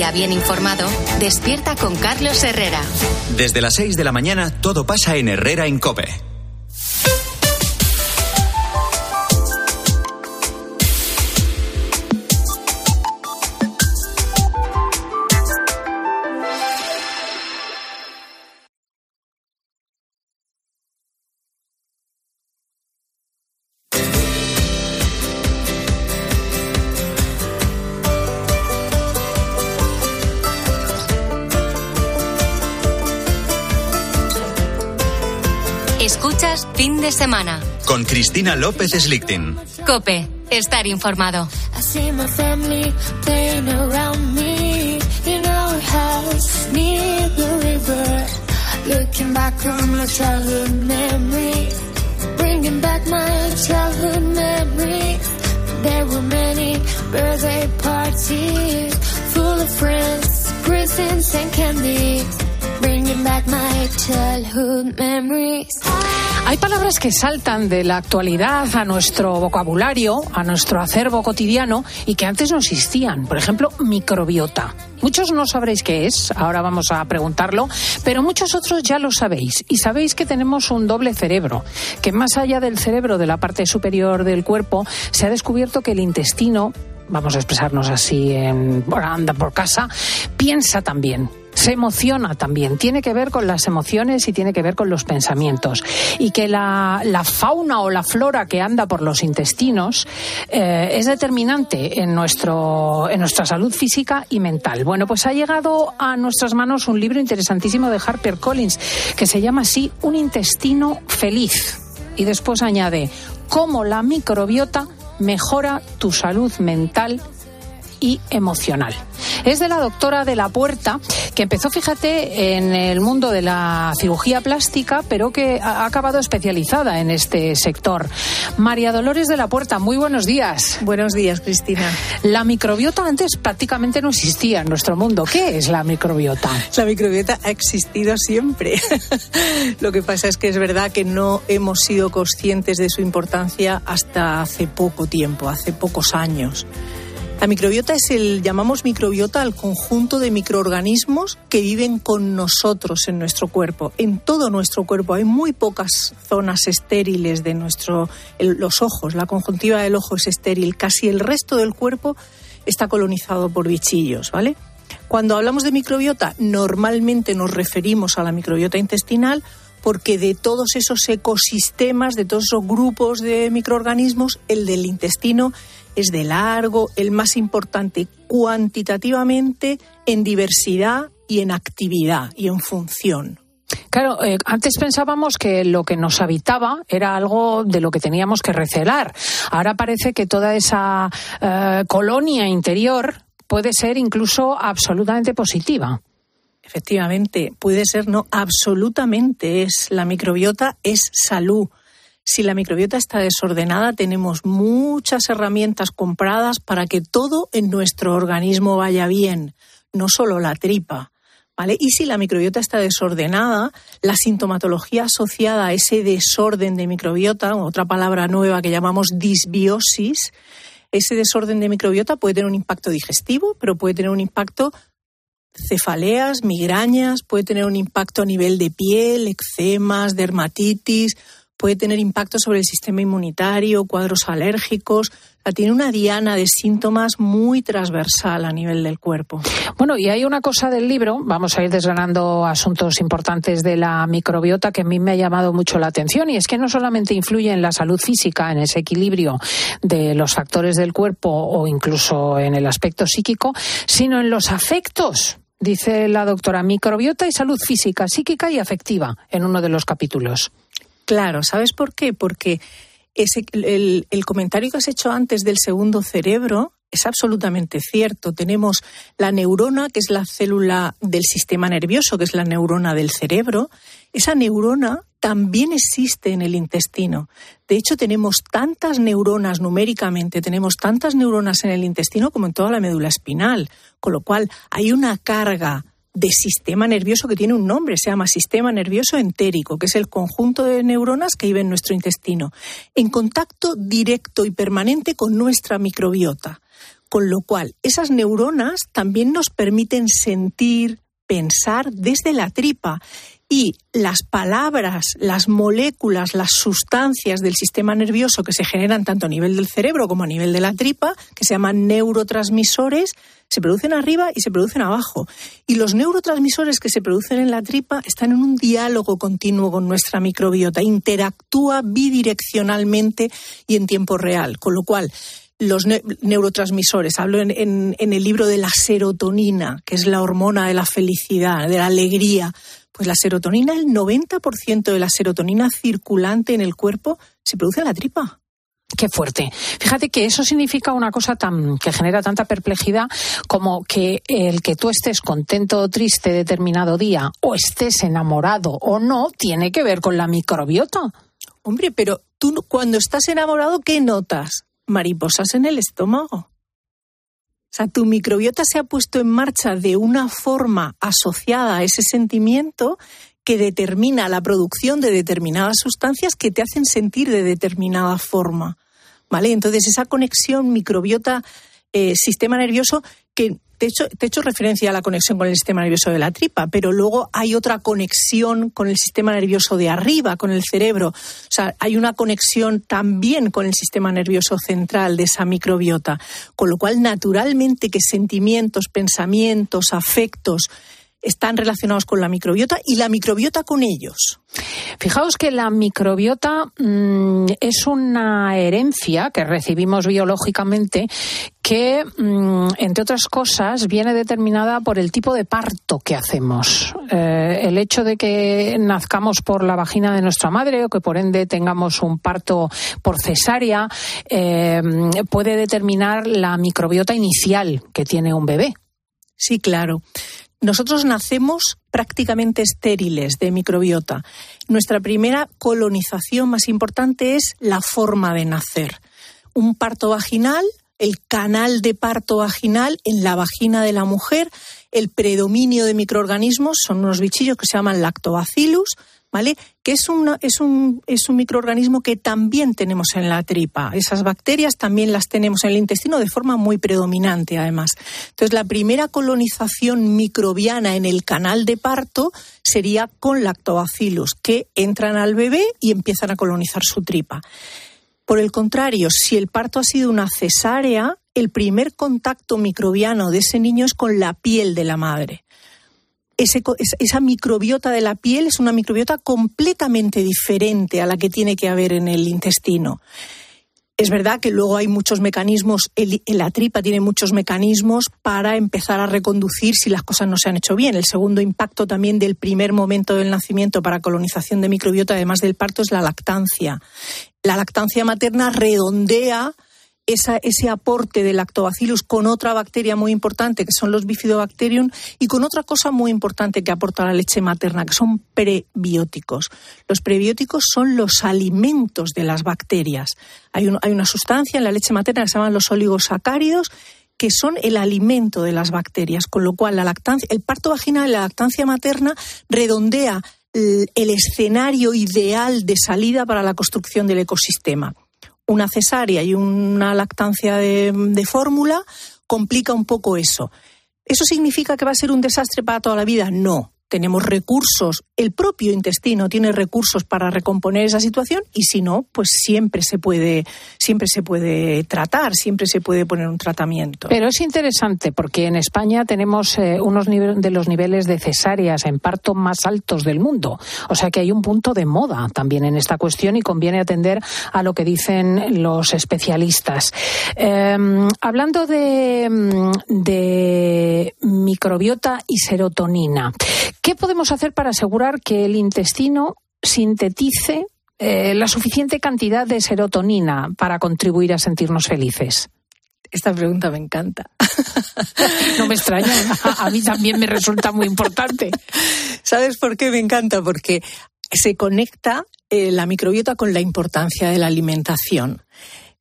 bien informado, despierta con Carlos Herrera. Desde las 6 de la mañana todo pasa en Herrera en Cope. Semana. Con Cristina López Slichting. Cope, estar informado. I see my family playing around me in our house near the river. Looking back on my childhood memory, bringing back my childhood memories. There were many birthday parties full of friends, presents and candies. Hay palabras que saltan de la actualidad a nuestro vocabulario, a nuestro acervo cotidiano y que antes no existían. Por ejemplo, microbiota. Muchos no sabréis qué es, ahora vamos a preguntarlo, pero muchos otros ya lo sabéis. Y sabéis que tenemos un doble cerebro, que más allá del cerebro de la parte superior del cuerpo, se ha descubierto que el intestino vamos a expresarnos así en anda por casa, piensa también. Se emociona también, tiene que ver con las emociones y tiene que ver con los pensamientos. Y que la, la fauna o la flora que anda por los intestinos eh, es determinante en, nuestro, en nuestra salud física y mental. Bueno, pues ha llegado a nuestras manos un libro interesantísimo de Harper Collins que se llama así Un intestino feliz. Y después añade cómo la microbiota mejora tu salud mental y emocional. Es de la doctora de la Puerta, que empezó, fíjate, en el mundo de la cirugía plástica, pero que ha acabado especializada en este sector. María Dolores de la Puerta, muy buenos días. Buenos días, Cristina. La microbiota antes prácticamente no existía en nuestro mundo. ¿Qué es la microbiota? La microbiota ha existido siempre. Lo que pasa es que es verdad que no hemos sido conscientes de su importancia hasta hace poco tiempo, hace pocos años. La microbiota es el, llamamos microbiota al conjunto de microorganismos que viven con nosotros en nuestro cuerpo, en todo nuestro cuerpo. Hay muy pocas zonas estériles de nuestro, los ojos, la conjuntiva del ojo es estéril, casi el resto del cuerpo está colonizado por bichillos, ¿vale? Cuando hablamos de microbiota, normalmente nos referimos a la microbiota intestinal porque de todos esos ecosistemas, de todos esos grupos de microorganismos, el del intestino es de largo, el más importante cuantitativamente en diversidad y en actividad y en función. Claro, eh, antes pensábamos que lo que nos habitaba era algo de lo que teníamos que recelar. Ahora parece que toda esa eh, colonia interior puede ser incluso absolutamente positiva. Efectivamente, puede ser no, absolutamente es la microbiota es salud. Si la microbiota está desordenada, tenemos muchas herramientas compradas para que todo en nuestro organismo vaya bien, no solo la tripa. ¿Vale? Y si la microbiota está desordenada, la sintomatología asociada a ese desorden de microbiota, otra palabra nueva que llamamos disbiosis, ese desorden de microbiota puede tener un impacto digestivo, pero puede tener un impacto cefaleas, migrañas, puede tener un impacto a nivel de piel, eczemas, dermatitis, puede tener impacto sobre el sistema inmunitario, cuadros alérgicos. Tiene una diana de síntomas muy transversal a nivel del cuerpo. Bueno, y hay una cosa del libro, vamos a ir desgranando asuntos importantes de la microbiota que a mí me ha llamado mucho la atención y es que no solamente influye en la salud física, en ese equilibrio de los factores del cuerpo o incluso en el aspecto psíquico, sino en los afectos. Dice la doctora, microbiota y salud física, psíquica y afectiva en uno de los capítulos. Claro, ¿sabes por qué? Porque ese, el, el comentario que has hecho antes del segundo cerebro es absolutamente cierto. Tenemos la neurona, que es la célula del sistema nervioso, que es la neurona del cerebro. Esa neurona también existe en el intestino. De hecho, tenemos tantas neuronas numéricamente, tenemos tantas neuronas en el intestino como en toda la médula espinal, con lo cual hay una carga de sistema nervioso que tiene un nombre, se llama sistema nervioso entérico, que es el conjunto de neuronas que vive en nuestro intestino, en contacto directo y permanente con nuestra microbiota. Con lo cual, esas neuronas también nos permiten sentir, pensar desde la tripa. Y las palabras, las moléculas, las sustancias del sistema nervioso que se generan tanto a nivel del cerebro como a nivel de la tripa, que se llaman neurotransmisores, se producen arriba y se producen abajo. Y los neurotransmisores que se producen en la tripa están en un diálogo continuo con nuestra microbiota, interactúa bidireccionalmente y en tiempo real. Con lo cual, los ne neurotransmisores, hablo en el libro de la serotonina, que es la hormona de la felicidad, de la alegría. Pues la serotonina, el 90% de la serotonina circulante en el cuerpo se produce en la tripa. Qué fuerte. Fíjate que eso significa una cosa tan que genera tanta perplejidad como que el que tú estés contento o triste determinado día o estés enamorado o no tiene que ver con la microbiota. Hombre, pero Tú cuando estás enamorado, ¿qué notas? Mariposas en el estómago. O sea, tu microbiota se ha puesto en marcha de una forma asociada a ese sentimiento que determina la producción de determinadas sustancias que te hacen sentir de determinada forma. ¿Vale? Entonces, esa conexión microbiota-sistema eh, nervioso que te he, hecho, referencia a la conexión con el sistema nervioso de la tripa, pero luego hay otra conexión con el sistema nervioso de arriba, con el cerebro. O sea, hay una conexión también con el sistema nervioso central de esa microbiota. Con lo cual, naturalmente, que sentimientos, pensamientos, afectos, están relacionados con la microbiota y la microbiota con ellos. Fijaos que la microbiota mm, es una herencia que recibimos biológicamente que, mm, entre otras cosas, viene determinada por el tipo de parto que hacemos. Eh, el hecho de que nazcamos por la vagina de nuestra madre o que por ende tengamos un parto por cesárea eh, puede determinar la microbiota inicial que tiene un bebé. Sí, claro. Nosotros nacemos prácticamente estériles de microbiota. Nuestra primera colonización más importante es la forma de nacer. Un parto vaginal, el canal de parto vaginal en la vagina de la mujer, el predominio de microorganismos, son unos bichillos que se llaman lactobacillus, ¿vale? Que es es, un, es un microorganismo que también tenemos en la tripa. Esas bacterias también las tenemos en el intestino de forma muy predominante, además. Entonces, la primera colonización microbiana en el canal de parto sería con lactobacillus, que entran al bebé y empiezan a colonizar su tripa. Por el contrario, si el parto ha sido una cesárea, el primer contacto microbiano de ese niño es con la piel de la madre esa microbiota de la piel es una microbiota completamente diferente a la que tiene que haber en el intestino. Es verdad que luego hay muchos mecanismos, la tripa tiene muchos mecanismos para empezar a reconducir si las cosas no se han hecho bien. El segundo impacto también del primer momento del nacimiento para colonización de microbiota, además del parto, es la lactancia. La lactancia materna redondea ese aporte del lactobacillus con otra bacteria muy importante, que son los bifidobacterium, y con otra cosa muy importante que aporta la leche materna, que son prebióticos. Los prebióticos son los alimentos de las bacterias. Hay, hay una sustancia en la leche materna que se llaman los oligosacáridos, que son el alimento de las bacterias, con lo cual la lactancia, el parto vaginal y la lactancia materna redondea el escenario ideal de salida para la construcción del ecosistema una cesárea y una lactancia de, fórmula complica un poco eso. ¿Eso significa que va a ser un desastre para toda la vida? No tenemos recursos, el propio intestino tiene recursos para recomponer esa situación y si no, pues siempre se puede, siempre se puede tratar, siempre se puede poner un tratamiento. Pero es interesante porque en España tenemos eh, unos de los niveles de cesáreas en parto más altos del mundo. O sea que hay un punto de moda también en esta cuestión y conviene atender a lo que dicen los especialistas. Em, hablando de, de microbiota y serotonina. ¿Qué podemos hacer para asegurar que el intestino sintetice eh, la suficiente cantidad de serotonina para contribuir a sentirnos felices? Esta pregunta me encanta. No me extraña, a mí también me resulta muy importante. ¿Sabes por qué me encanta? Porque se conecta eh, la microbiota con la importancia de la alimentación.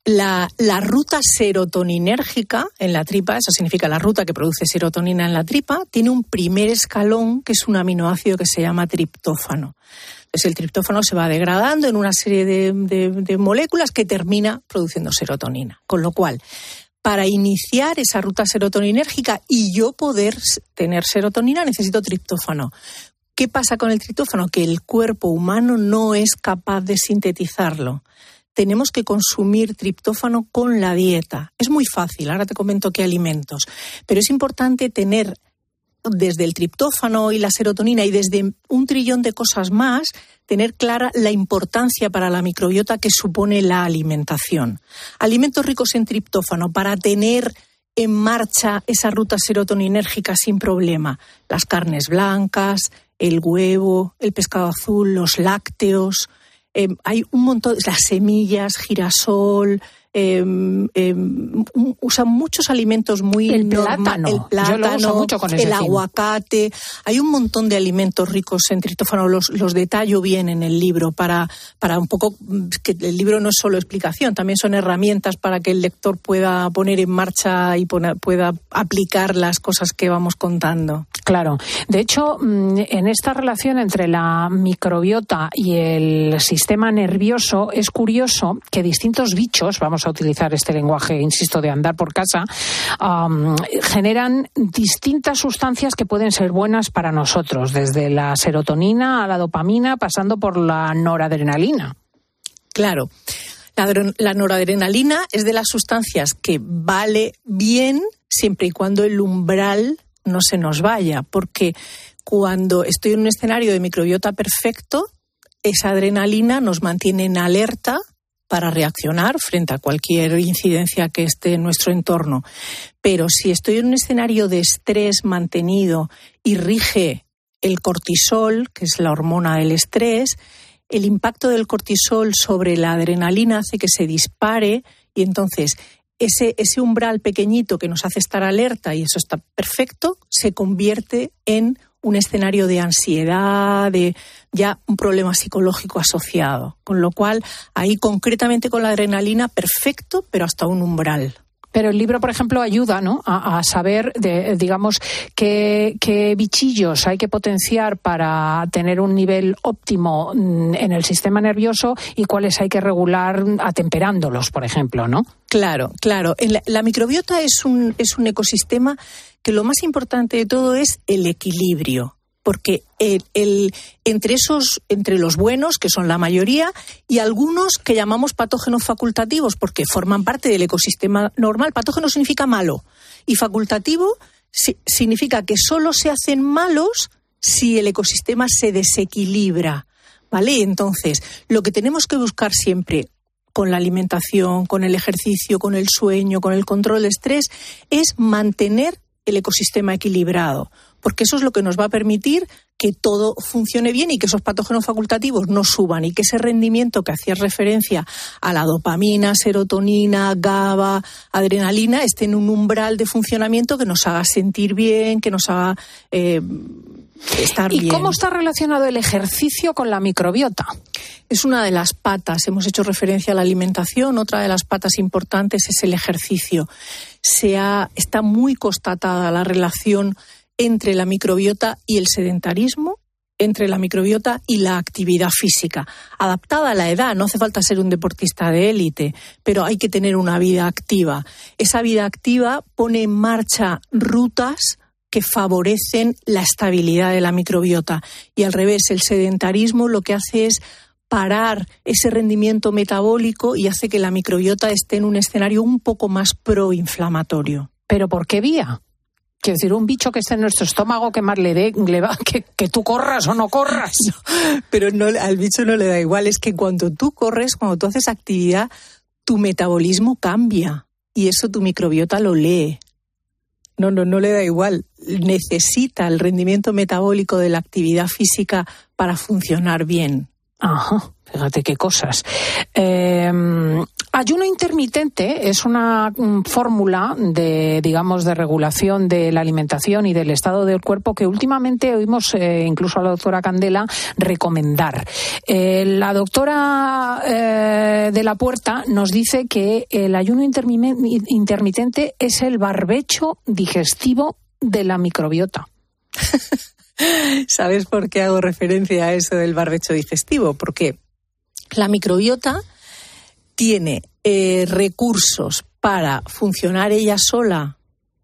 La, ruta serotoninérgica en la tripa, eso significa la ruta que produce serotonina en la tripa, tiene un primer escalón que es un aminoácido que se llama triptófano. Entonces el triptófano se va degradando en una serie de, moléculas que termina produciendo serotonina. Con lo cual, para iniciar esa ruta serotoninérgica y yo poder tener serotonina necesito triptófano. ¿Qué pasa con el triptófano? Que el cuerpo humano no es capaz de sintetizarlo tenemos que consumir triptófano con la dieta. Es muy fácil, ahora te comento qué alimentos, pero es importante tener desde el triptófano y la serotonina y desde un trillón de cosas más, tener clara la importancia para la microbiota que supone la alimentación. Alimentos ricos en triptófano para tener en marcha esa ruta serotoninérgica sin problema. Las carnes blancas, el huevo, el pescado azul, los lácteos, eh, hay un montón, las semillas, girasol, em, em, usan muchos alimentos muy el plátano. el plátano, mucho con el aguacate. Hay un montón de alimentos ricos en triptófano. Los, los detallo bien en el libro para, para un poco mm, que el libro no es solo explicación, también son herramientas para que el lector pueda poner en marcha y pone- pueda aplicar las cosas que vamos contando. Claro. De hecho, mm, en esta relación entre la microbiota y el sistema nervioso es curioso que distintos bichos, vamos a utilizar este lenguaje, insisto, de andar por casa, generan distintas sustancias que pueden ser buenas para nosotros, desde la serotonina a la dopamina, pasando por la noradrenalina. Claro. La noradrenalina es de las sustancias que vale bien siempre y cuando el umbral no se nos vaya, porque cuando estoy en un escenario de microbiota perfecto, esa adrenalina nos mantiene en alerta para reaccionar frente a cualquier incidencia que esté en nuestro entorno. Pero si estoy en un escenario de estrés mantenido y rige el cortisol, que es la hormona del estrés, el impacto del cortisol sobre la adrenalina hace que se dispare y entonces ese, ese umbral pequeñito que nos hace estar alerta y eso está perfecto, se convierte en un escenario de ansiedad, de ya un problema psicológico asociado. Con lo cual, ahí concretamente con la adrenalina, perfecto, pero hasta un umbral. Pero el libro, por ejemplo, ayuda ¿no? a, a saber, de, digamos, qué, qué bichillos hay que potenciar para tener un nivel óptimo mm, en el sistema nervioso y cuáles hay que regular atemperándolos, por ejemplo, ¿no? Claro, claro. La, la microbiota es un, es un ecosistema que lo más importante de todo es el equilibrio. Porque el, el- entre esos, entre los buenos, que son la mayoría, y algunos que llamamos patógenos facultativos, porque forman parte del ecosistema normal. Patógeno significa malo. Y facultativo si- significa que solo se hacen malos si el ecosistema se desequilibra. ¿Vale? Entonces, lo que tenemos que buscar siempre con la alimentación, con el ejercicio, con el sueño, con el control de estrés, es mantener el ecosistema equilibrado, porque eso es lo que nos va a permitir que todo funcione bien y que esos patógenos facultativos no suban y que ese rendimiento que hacía referencia a la dopamina, serotonina, GABA, adrenalina, esté en un umbral de funcionamiento que nos haga sentir bien, que nos haga eh, estar ¿Y bien. cómo está relacionado el ejercicio con la microbiota? Es una de las patas. Hemos hecho referencia a la alimentación. Otra de las patas importantes es el ejercicio. Se ha- está muy constatada la relación entre la microbiota y el sedentarismo, entre la microbiota y la actividad física. Adaptada a la edad, no hace falta ser un deportista de élite, pero hay que tener una vida activa. Esa vida activa pone en marcha rutas que favorecen la estabilidad de la microbiota. Y al revés, el sedentarismo lo que hace es parar ese rendimiento metabólico y hace que la microbiota esté en un escenario un poco más proinflamatorio. ¿Pero por qué vía? Quiero decir, un bicho que esté en nuestro estómago, que más le dé, le va, que, que tú corras o no corras. Pero al bicho no le da igual, es que cuando tú corres, cuando tú haces actividad, tu metabolismo cambia y eso tu microbiota lo lee. No, no, no le da igual. Necesita el rendimiento metabólico de la actividad física para funcionar bien. Ajá, fíjate qué cosas. Eh, ayuno intermitente es una mm, fórmula de, digamos, de regulación de la alimentación y del estado del cuerpo que últimamente oímos eh, incluso a la doctora Candela recomendar. Eh, la doctora eh, de la Puerta nos dice que el ayuno intermitente es el barbecho digestivo de la microbiota. ¿Sabes por qué hago referencia a eso del barbecho digestivo? Porque la microbiota tiene eh, recursos para funcionar ella sola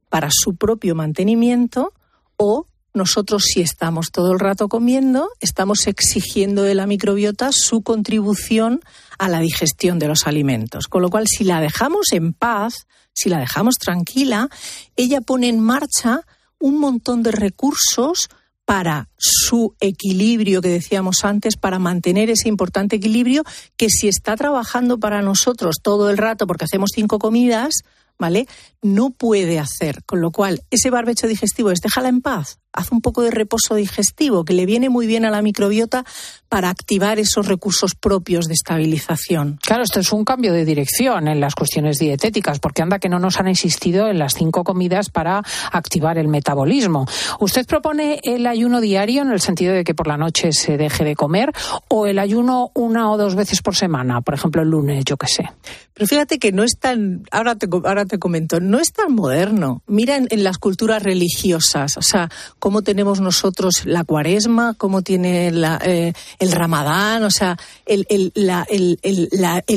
para su propio mantenimiento o nosotros si estamos todo el rato comiendo, estamos exigiendo de la microbiota su contribución a la digestión de los alimentos. Con lo cual, si la dejamos en paz, si la dejamos tranquila, ella pone en marcha un montón de recursos para su equilibrio que decíamos antes, para mantener ese importante equilibrio que si está trabajando para nosotros todo el rato porque hacemos cinco comidas, ¿vale? No puede hacer. Con lo cual, ese barbecho digestivo es déjala en paz, haz un poco de reposo digestivo, que le viene muy bien a la microbiota para activar esos recursos propios de estabilización. Claro, esto es un cambio de dirección en las cuestiones dietéticas, porque anda que no nos han existido en las cinco comidas para activar el metabolismo. ¿Usted propone el ayuno diario en el sentido de que por la noche se deje de comer o el ayuno una o dos veces por semana, por ejemplo el lunes, yo qué sé? Pero fíjate que no es tan, ahora te, ahora te comento, no es tan moderno. Mira en, las culturas religiosas, o sea, cómo tenemos nosotros la cuaresma, cómo tiene eh, el ramadán, o sea, el,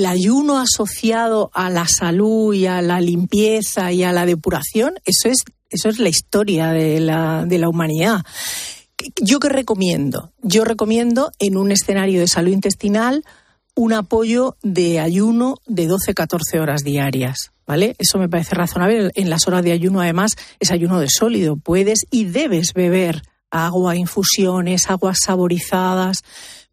ayuno asociado a la salud y a la limpieza y a la depuración, eso es, eso es la historia de la, de la humanidad. ¿Yo qué recomiendo? Yo recomiendo en un escenario de salud intestinal un apoyo de ayuno de 12-14 horas diarias. ¿Vale? Eso me parece razonable. En las horas de ayuno, además, es ayuno de sólido. Puedes y debes beber agua, infusiones, aguas saborizadas,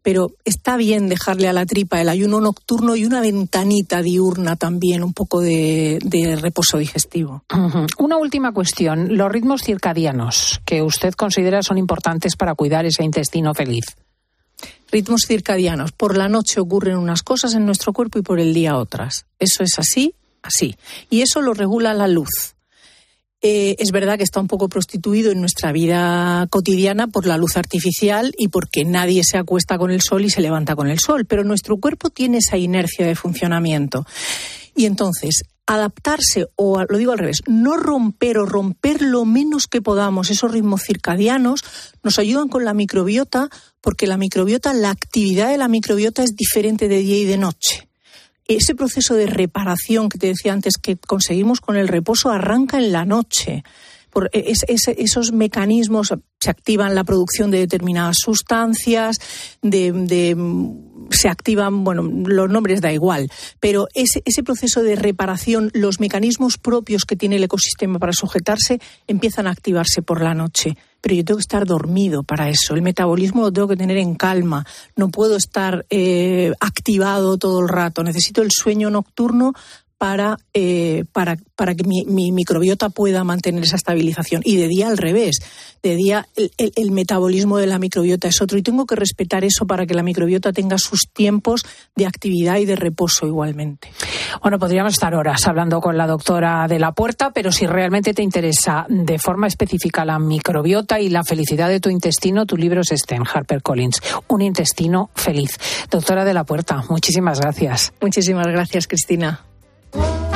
pero está bien dejarle a la tripa el ayuno nocturno y una ventanita diurna también, un poco de, de, reposo digestivo. Una última cuestión, los ritmos circadianos que usted considera son importantes para cuidar ese intestino feliz ritmos circadianos. Por la noche ocurren unas cosas en nuestro cuerpo y por el día otras. Eso es así, así. Y eso lo regula la luz. Eh, es verdad que está un poco prostituido en nuestra vida cotidiana por la luz artificial y porque nadie se acuesta con el sol y se levanta con el sol, pero nuestro cuerpo tiene esa inercia de funcionamiento. Y entonces, adaptarse, o lo digo al revés, no romper o romper lo menos que podamos esos ritmos circadianos, nos ayudan con la microbiota, porque la microbiota, la actividad de la microbiota es diferente de día y de noche. Ese proceso de reparación que te decía antes que conseguimos con el reposo arranca en la noche. Por esos mecanismos se activan la producción de determinadas sustancias, de se activan, bueno, los nombres da igual, pero ese, ese proceso de reparación, los mecanismos propios que tiene el ecosistema para sujetarse empiezan a activarse por la noche. Pero yo tengo que estar dormido para eso. El metabolismo lo tengo que tener en calma. No puedo estar eh, activado todo el rato. Necesito el sueño nocturno para, eh, para, para, que mi, microbiota pueda mantener esa estabilización. Y de día al revés. De día el, el, metabolismo de la microbiota es otro. Y tengo que respetar eso para que la microbiota tenga sus tiempos de actividad y de reposo igualmente. Bueno, podríamos estar horas hablando con la doctora de la puerta, pero si realmente te interesa de forma específica la microbiota y la felicidad de tu intestino, tu libro es este en HarperCollins, Un intestino feliz. Doctora de la puerta, muchísimas gracias. Muchísimas gracias, Cristina. Oh.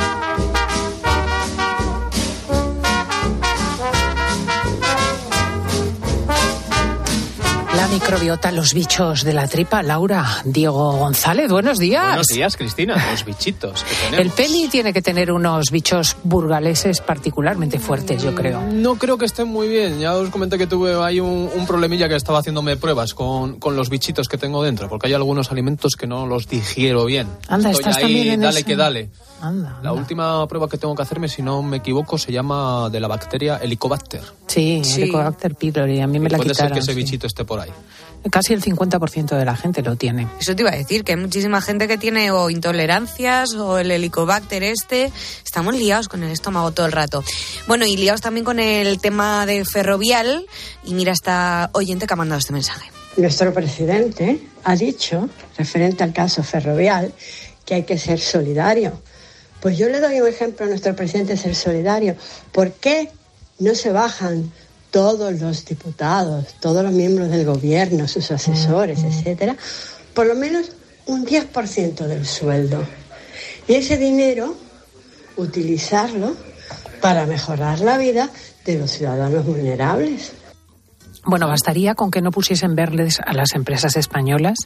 Microbiota, los bichos de la tripa. Laura, Diego González, buenos días. Buenos días, Cristina, los bichitos que tenemos. El peli tiene que tener unos bichos burgaleses particularmente fuertes, yo creo. No creo que estén muy bien. Ya os comenté que tuve ahí un, problemilla que estaba haciéndome pruebas con, con, los bichitos que tengo dentro, porque hay algunos alimentos que no los digiero bien. Anda, estás también en dale que dale. La última prueba que tengo que hacerme, si no me equivoco, se llama de la bacteria Helicobacter. Sí, Helicobacter pylori. A mí me la puede quitaron. Puede ser que ese bichito esté por ahí. Casi el 50% de la gente lo tiene. Eso te iba a decir, que hay muchísima gente que tiene o intolerancias o el helicobacter este. Estamos liados con el estómago todo el rato. Bueno, y liados también con el tema de ferrovial. Y mira esta oyente que ha mandado este mensaje. Nuestro presidente ha dicho, referente al caso ferrovial, que hay que ser solidario. Pues yo le doy un ejemplo a nuestro presidente ser solidario. ¿Por qué no se bajan todos los diputados, todos los miembros del gobierno, sus asesores, etcétera, por lo menos un 10% del sueldo. Y ese dinero, utilizarlo para mejorar la vida de los ciudadanos vulnerables. Bueno, bastaría con que no pusiesen verles a las empresas españolas,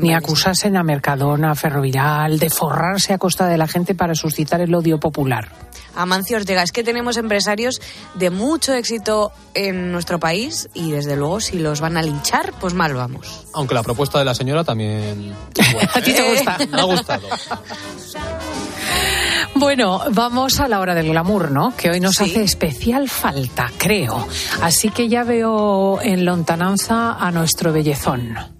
ni acusasen a Mercadona, a Ferrovial, de forrarse a costa de la gente para suscitar el odio popular. Amancio Ortega, es que tenemos empresarios de mucho éxito en nuestro país y desde luego si los van a linchar, pues mal vamos. Aunque la propuesta de la señora también... ¿A ti te gusta? Me ha gustado. Bueno, vamos a la hora del glamour, ¿no? Que hoy nos hace especial falta, creo. Así que ya veo en lontananza a nuestro bellezón.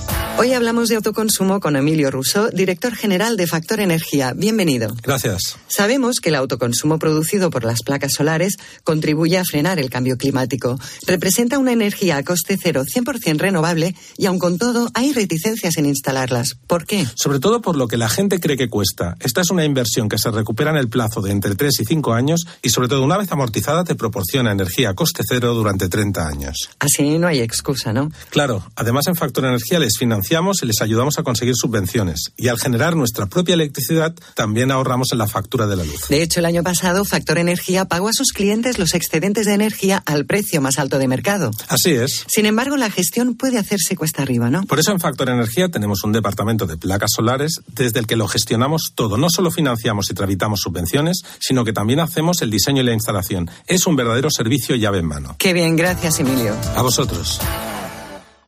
Hoy hablamos de autoconsumo con Emilio Russo, director general de Factor Energía. Bienvenido. Gracias. Sabemos que el autoconsumo producido por las placas solares contribuye a frenar el cambio climático. Representa una energía a coste cero, 100% renovable y aun con todo hay reticencias en instalarlas. ¿Por qué? Sobre todo por lo que la gente cree que cuesta. Esta es una inversión que se recupera en el plazo de entre 3 y 5 años y sobre todo una vez amortizada te proporciona energía a coste cero durante 30 años. Así no hay excusa, ¿no? Claro. Además en Factor Energía les financiamos y les ayudamos a conseguir subvenciones. Y al generar nuestra propia electricidad, también ahorramos en la factura de la luz. De hecho, el año pasado, Factor Energía pagó a sus clientes los excedentes de energía al precio más alto de mercado. Así es. Sin embargo, la gestión puede hacerse cuesta arriba, ¿no? Por eso en Factor Energía tenemos un departamento de placas solares desde el que lo gestionamos todo. No solo financiamos y tramitamos subvenciones, sino que también hacemos el diseño y la instalación. Es un verdadero servicio llave en mano. Qué bien, gracias, Emilio. A vosotros.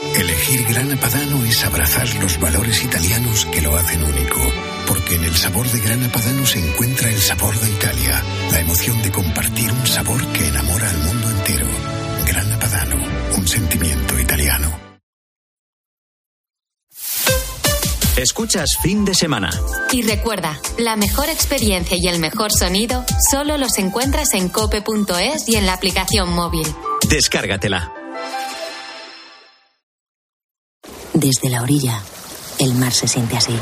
Elegir Grana Padano es abrazar los valores italianos que lo hacen único. Porque en el sabor de Grana Padano se encuentra el sabor de Italia, la emoción de compartir un sabor que enamora al mundo entero. Grana Padano, un sentimiento italiano. Escuchas fin de semana. Y recuerda, la mejor experiencia y el mejor sonido solo los encuentras en cope.es y en la aplicación móvil. Descárgatela. Desde la orilla, el mar se siente así.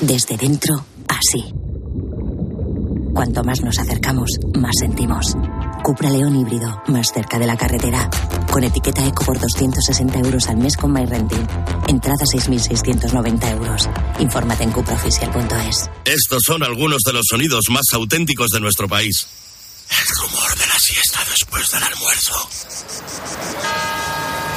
Desde dentro, así. Cuanto más nos acercamos, más sentimos. Cupra León híbrido, más cerca de la carretera. Con etiqueta eco por 260 euros al mes con MyRenting. Entrada 6.690 euros. Infórmate en cupraoficial.es. Estos son algunos de los sonidos más auténticos de nuestro país. El rumor de la siesta después del almuerzo.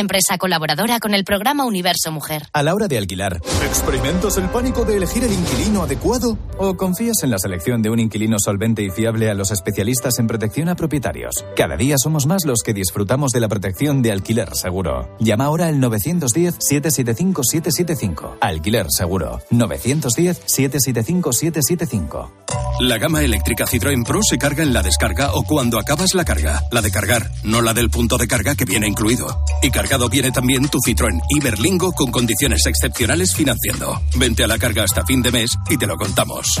Empresa colaboradora con el programa Universo Mujer. A la hora de alquilar, ¿experimentas el pánico de elegir el inquilino adecuado? ¿O confías en la selección de un inquilino solvente y fiable a los especialistas en protección a propietarios? Cada día somos más los que disfrutamos de la protección de alquiler seguro. Llama ahora al 910-775-775. Alquiler seguro. 910-775-775. La gama eléctrica Citroën Pro se carga en la descarga o cuando acabas la carga. La de cargar, no la del punto de carga que viene incluido. Y viene también tu Citroën Iberlingo con condiciones excepcionales financiando. Vente a la carga hasta fin de mes y te lo contamos.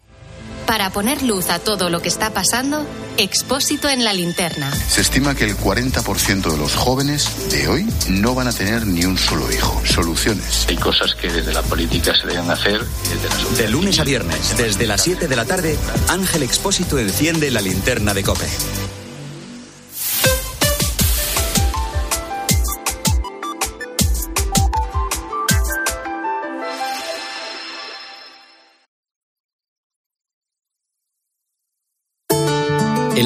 Para poner luz a todo lo que está pasando, Expósito en la linterna. Se estima que el 40% de los jóvenes de hoy no van a tener ni un solo hijo. Soluciones. Hay cosas que desde la política se deben hacer. De lunes a viernes, desde las 7 de la tarde, Ángel Expósito enciende la linterna de Cope.